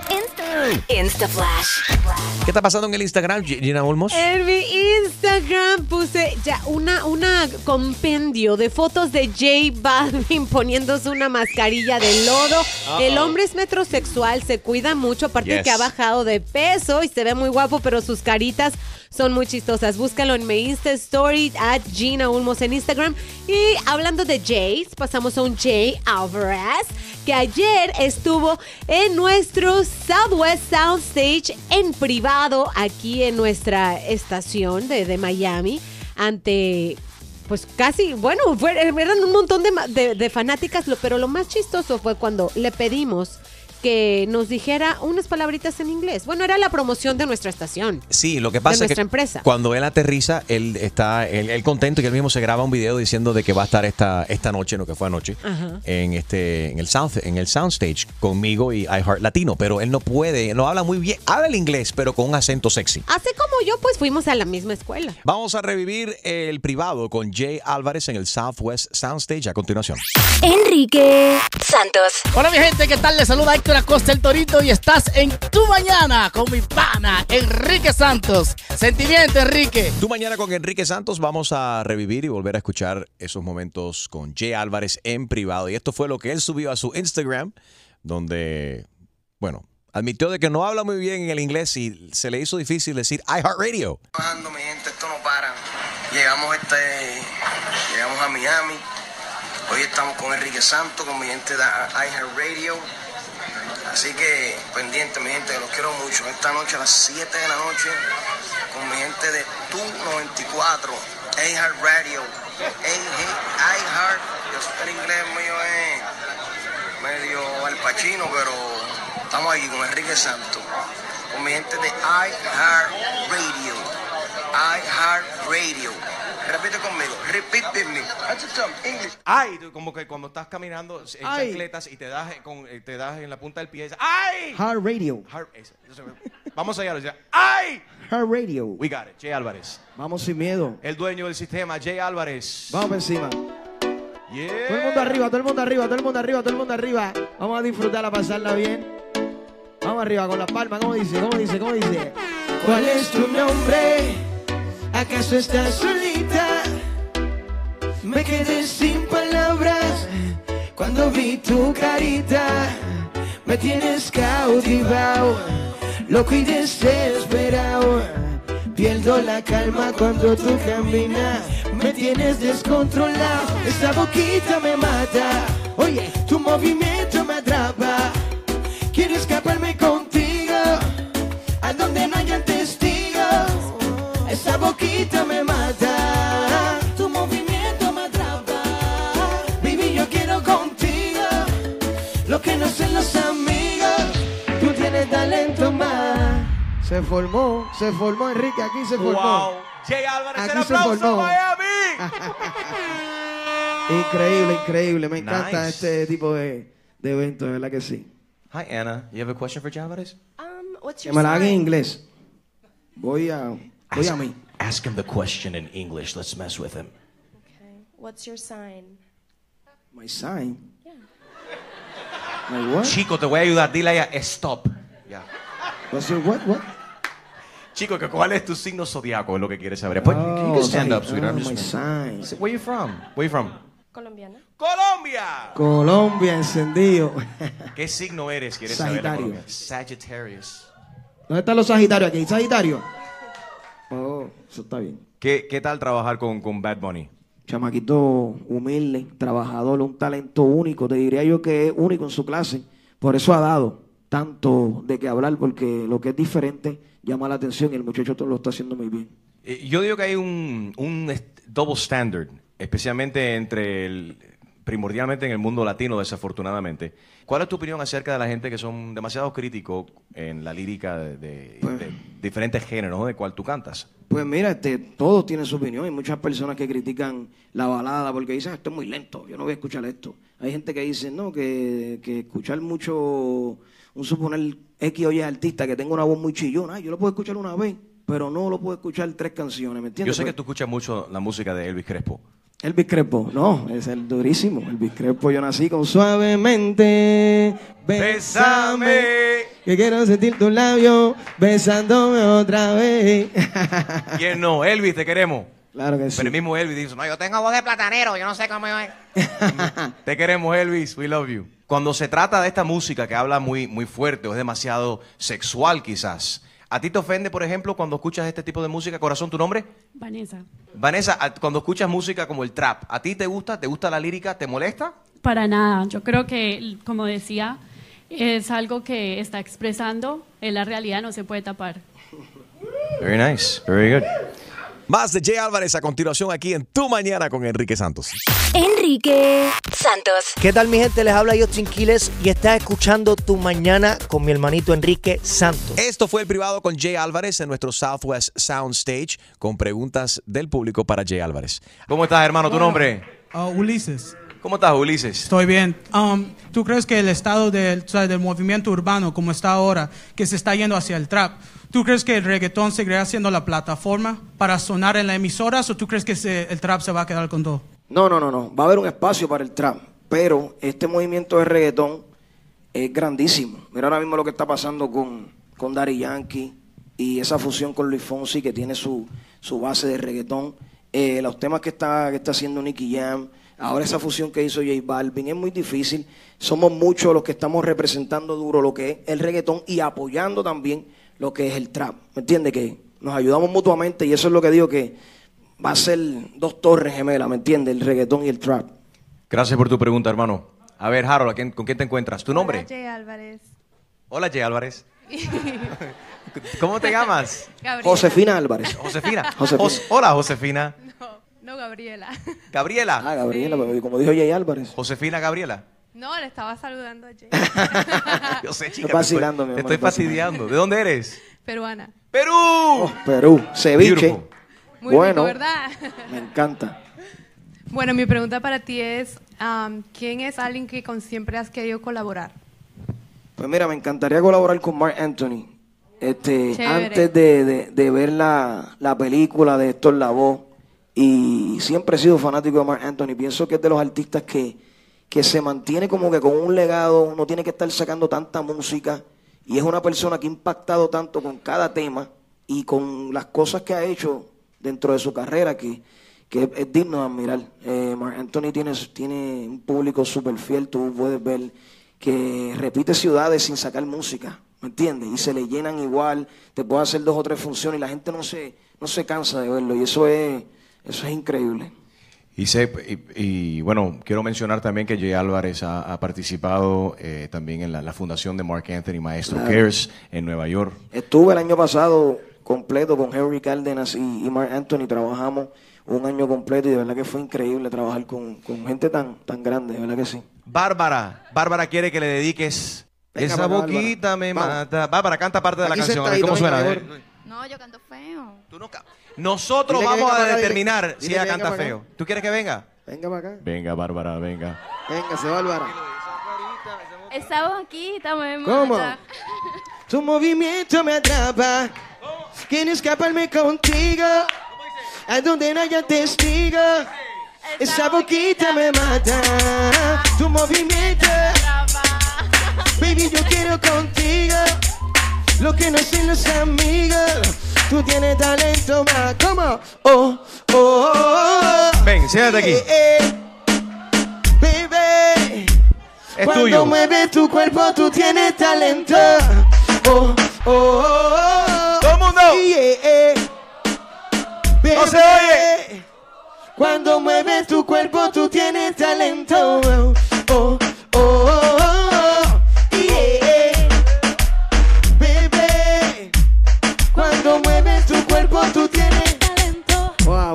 Instaflash. ¿Qué está pasando en el Instagram, Gina Olmos? En mi Instagram puse ya una, una compendio de fotos de J Balvin poniéndose una mascarilla de lodo. El hombre es metrosexual, se cuida mucho, aparte Yes. que ha bajado de peso y se ve muy guapo, pero sus caritas son muy chistosas. Búscalo en mi Insta Story, at Gina Ulmos en Instagram. Y hablando de Jays, pasamos a un Jay Alvarez, que ayer estuvo en nuestro Southwest Soundstage en privado, aquí en nuestra estación de, de Miami, ante pues casi, bueno, eran un montón de, de- de fanáticas, pero lo más chistoso fue cuando le pedimos que nos dijera unas palabritas en inglés. Bueno, era la promoción de nuestra estación. Sí, lo que pasa es que nuestra empresa. cuando él aterriza, él está él, él contento y él mismo se graba un video diciendo de que va a estar esta, esta noche, no que fue anoche, Ajá. en este en el sound en el soundstage conmigo y iHeart Latino, pero él no puede, no habla muy bien, habla el inglés, pero con un acento sexy. Así como yo, pues fuimos a la misma escuela. Vamos a revivir el privado con Jay Álvarez en el Southwest Soundstage a continuación. Enrique Santos. Hola mi gente, ¿qué tal? Les saluda Héctor Acosta el Torito y estás en Tu Mañana con mi pana Enrique Santos. Sentimiento, Enrique. Tú mañana con Enrique Santos vamos a revivir y volver a escuchar esos momentos con Jay Álvarez en privado. Y esto fue lo que él subió a su Instagram, donde, bueno, admitió de que no habla muy bien en el inglés y se le hizo difícil decir iHeartRadio. trabajando, mi gente, esto no para. Llegamos este, llegamos a Miami. Hoy estamos con Enrique Santos, con mi gente de iHeartRadio. Así que pendiente, mi gente, los quiero mucho. Esta noche a las 7 de la noche, con mi gente de Tu 94, iHeartRadio. iHeart, yo sé el inglés mío es medio al pachino, pero estamos aquí con Enrique Santos, con mi gente de iHeartRadio. iHeartRadio. Repite conmigo. Repeat with me. English. Ay, como que cuando estás caminando en Ay. chancletas y te das, con, eh, te das en la punta del pie, dices, ¡ay! Heart Radio. Eso, eso. Vamos allá, decía, ¡ay! Heart Radio. We got it, Jay Álvarez. Vamos sin miedo. El dueño del sistema, Jay Álvarez. Vamos encima. Yeah. Todo el mundo arriba, todo el mundo arriba, todo el mundo arriba, todo el mundo arriba. Vamos a disfrutarla, a pasarla bien. Vamos arriba con las palmas. ¿Cómo dice? ¿Cómo dice? ¿Cómo dice? ¿Cuál es tu nombre? ¿Acaso estás solita? Me quedé sin palabras cuando vi tu carita. Me tienes cautivado, loco y desesperado. Pierdo la calma cuando tú caminas. Me tienes descontrolado. Esa boquita me mata. Oye, tu movimiento me atrapa. Quiero escaparme contigo. A donde no hayan testigos. Esa boquita me mata. Se formó, se formó Enrique, aquí se formó. Wow. Jay Álvarez, Aquí el aplauso, formó. Miami. Increíble, increíble. Me encanta Nice. este tipo de, de eventos, de verdad que sí. Hi, Anna. You have a question for Jay Álvarez? Um, what's Que your me la hagan en inglés. Voy a, voy a mí. Ask him the question in English. Let's mess with him. Okay. What's your sign? My sign. Yeah. My what? Chico, te voy a ayudar. Dile a ella, stop. Ya. What's your what? What? Chico, ¿cuál es tu signo zodiaco? Es lo que quieres saber. Pues, can you Oh, stand my- up, sweetheart? I'm oh, my just- sign. Where you from? Where you from? Colombiana. Colombia. Colombia encendido. ¿Qué signo eres? ¿Quieres saber? Sagitario. Colombia? Sagittarius. ¿Dónde están los Sagitarios aquí? ¿Sagitario? Oh, eso está bien. ¿Qué, qué tal trabajar con, con Bad Bunny? Chamaquito humilde, trabajador, un talento único. Te diría yo que es único en su clase. Por eso ha dado tanto de qué hablar, porque lo que es diferente llama la atención y el muchacho todo lo está haciendo muy bien. Eh, Yo digo que hay un, un double standard, especialmente entre el, primordialmente en el mundo latino, desafortunadamente. ¿Cuál es tu opinión acerca de la gente que son demasiado críticos en la lírica de, de- de diferentes géneros, de cual tú cantas? Pues mira, este, todos tienen su opinión. Hay muchas personas que critican la balada porque dicen, esto es muy lento, yo no voy a escuchar esto. Hay gente que dice, no, que, que escuchar mucho, un suponer X o Y artista que tenga una voz muy chillona, yo lo puedo escuchar una vez, pero no lo puedo escuchar tres canciones, ¿me Yo entiendes? sé que tú escuchas mucho la música de Elvis Crespo. Elvis Crespo, no, es el durísimo. Elvis Crespo, yo nací con suavemente, bésame, que quiero sentir tus labios besándome otra vez. ¿Quién no? Elvis, te queremos. Claro que sí. Pero el mismo Elvis dice, no, yo Tengo voz de platanero, yo no sé cómo es. Te queremos, Elvis. We love you. Cuando se trata de esta música que habla muy, muy fuerte o es demasiado sexual, quizás. ¿A ti te ofende, por ejemplo, cuando escuchas este tipo de música? Corazón, ¿tu nombre? Vanessa, Vanessa, a- cuando escuchas música como el trap, ¿a ti te gusta? ¿Te gusta la lírica? ¿Te molesta? para nada. Yo creo que, como decía, es algo que está expresando, es la realidad, no se puede tapar. Very nice. Very good. Más de Jay Álvarez a continuación aquí en Tu Mañana con Enrique Santos. Enrique Santos. ¿Qué tal mi gente? Les habla Justin Quiles y estás escuchando Tu Mañana con mi hermanito Enrique Santos. Esto fue el privado con Jay Álvarez en nuestro Southwest Soundstage con preguntas del público para Jay Álvarez. ¿Cómo estás, hermano? ¿Tu Bueno, nombre? ah, Ulises. ¿Cómo estás, Ulises? Estoy bien. Um, ¿Tú crees que el estado del, o sea, del movimiento urbano, como está ahora, que se está yendo hacia el trap, ¿tú crees que el reggaetón seguirá siendo la plataforma para sonar en las emisoras o tú crees que se- el trap se va a quedar con todo? No, no, no, no. Va a haber un espacio para el trap. Pero este movimiento de reggaetón es grandísimo. Mira ahora mismo lo que está pasando con, con Yankee y esa fusión con Luis Fonsi que tiene su, su base de reggaetón. Eh, los temas que está, que está haciendo Nicky Jam, ahora esa fusión que hizo J Balvin, es muy difícil. Somos muchos los que estamos representando duro lo que es el reggaetón y apoyando también lo que es el trap. ¿Me entiendes? Que nos ayudamos mutuamente y eso es lo que digo que va a ser dos torres gemelas, ¿me entiendes? El reggaetón y el trap. Gracias por tu pregunta, hermano. A ver, Harold, ¿a quién- ¿con quién te encuentras? ¿Tu nombre? Jay Álvarez. Hola, Jay Álvarez. ¿Cómo te llamas? Gabriela. Josefina Álvarez. Josefina. Josefina. Jos- Hola, Josefina. No, Gabriela. Gabriela. Ah, Gabriela, como dijo Jay Álvarez. Josefina Gabriela. No, le estaba saludando a Jay. Yo sé, chica. Estoy vacilando, mi amor, te estoy fastidiando. ¿De dónde eres? Peruana. ¡Perú! Perú, ceviche. Beautiful. Muy bueno, rico, ¿verdad? me encanta. Bueno, mi pregunta para ti es, um, ¿quién es alguien que con siempre has querido colaborar? Pues mira, me encantaría colaborar con Mark Anthony. Este, Chévere. antes de, de- de ver la, la película de Héctor Lavoe, y siempre he sido fanático de Mark Anthony. Pienso que es de los artistas que, que se mantiene como que con un legado, no tiene que estar sacando tanta música, y es una persona que ha impactado tanto con cada tema y con las cosas que ha hecho dentro de su carrera que, que es, digno de admirar. Eh, Mark Anthony tiene, tiene un público súper fiel, tú puedes ver que repite ciudades sin sacar música, ¿me entiendes? Y se le llenan igual, te puede hacer dos o tres funciones y la gente no se, no se cansa de verlo y eso es, eso es increíble. Y, sé- y- y, bueno, quiero mencionar también que Jay Álvarez ha, ha participado eh, también en la, la fundación de Mark Anthony Maestro Claro. Cares en Nueva York. Estuve el año pasado completo con Henry Cárdenas y, y Mark Anthony, trabajamos un año completo y de verdad que fue increíble trabajar con, con gente tan, tan grande, de verdad que sí. Bárbara, Bárbara quiere que le dediques Venga, esa Bárbara. boquita me Vamos. mata. Bárbara, canta parte de la canción, a ver sentadito, cómo suena. No, yo canto feo. Nosotros Dile que vamos venga a para acá, determinar dile. si Dile ella que venga canta para acá. feo. ¿Tú quieres que venga? Venga para acá. Venga, Bárbara, venga. Venga, se Bárbara. Esa boquita me ¿Cómo? mata. Tu movimiento me atrapa. Quiero escaparme contigo. A donde no haya testigo. Esa boquita me mata. Tu movimiento. Baby, yo quiero contigo. Lo que no hacen los amigos. Tú tienes talento más. ¿Cómo? Oh, oh, oh, oh. Ven, siéntate aquí. Eh, eh. Baby. Es Cuando tuyo. mueves tu cuerpo, tú tienes talento. Oh, oh, oh, oh. Todo el mundo. No se oye. Cuando mueves tu cuerpo, tú tienes talento. Oh, oh, oh.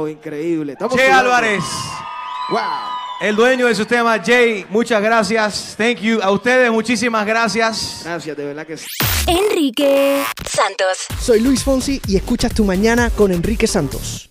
Wow, increíble. Estamos Jay. Álvarez. Wow. El dueño de su tema, Jay, muchas gracias. Thank you. A ustedes, muchísimas gracias. Gracias, de verdad que sí. Enrique Santos. Soy Luis Fonsi y escuchas Tu Mañana con Enrique Santos.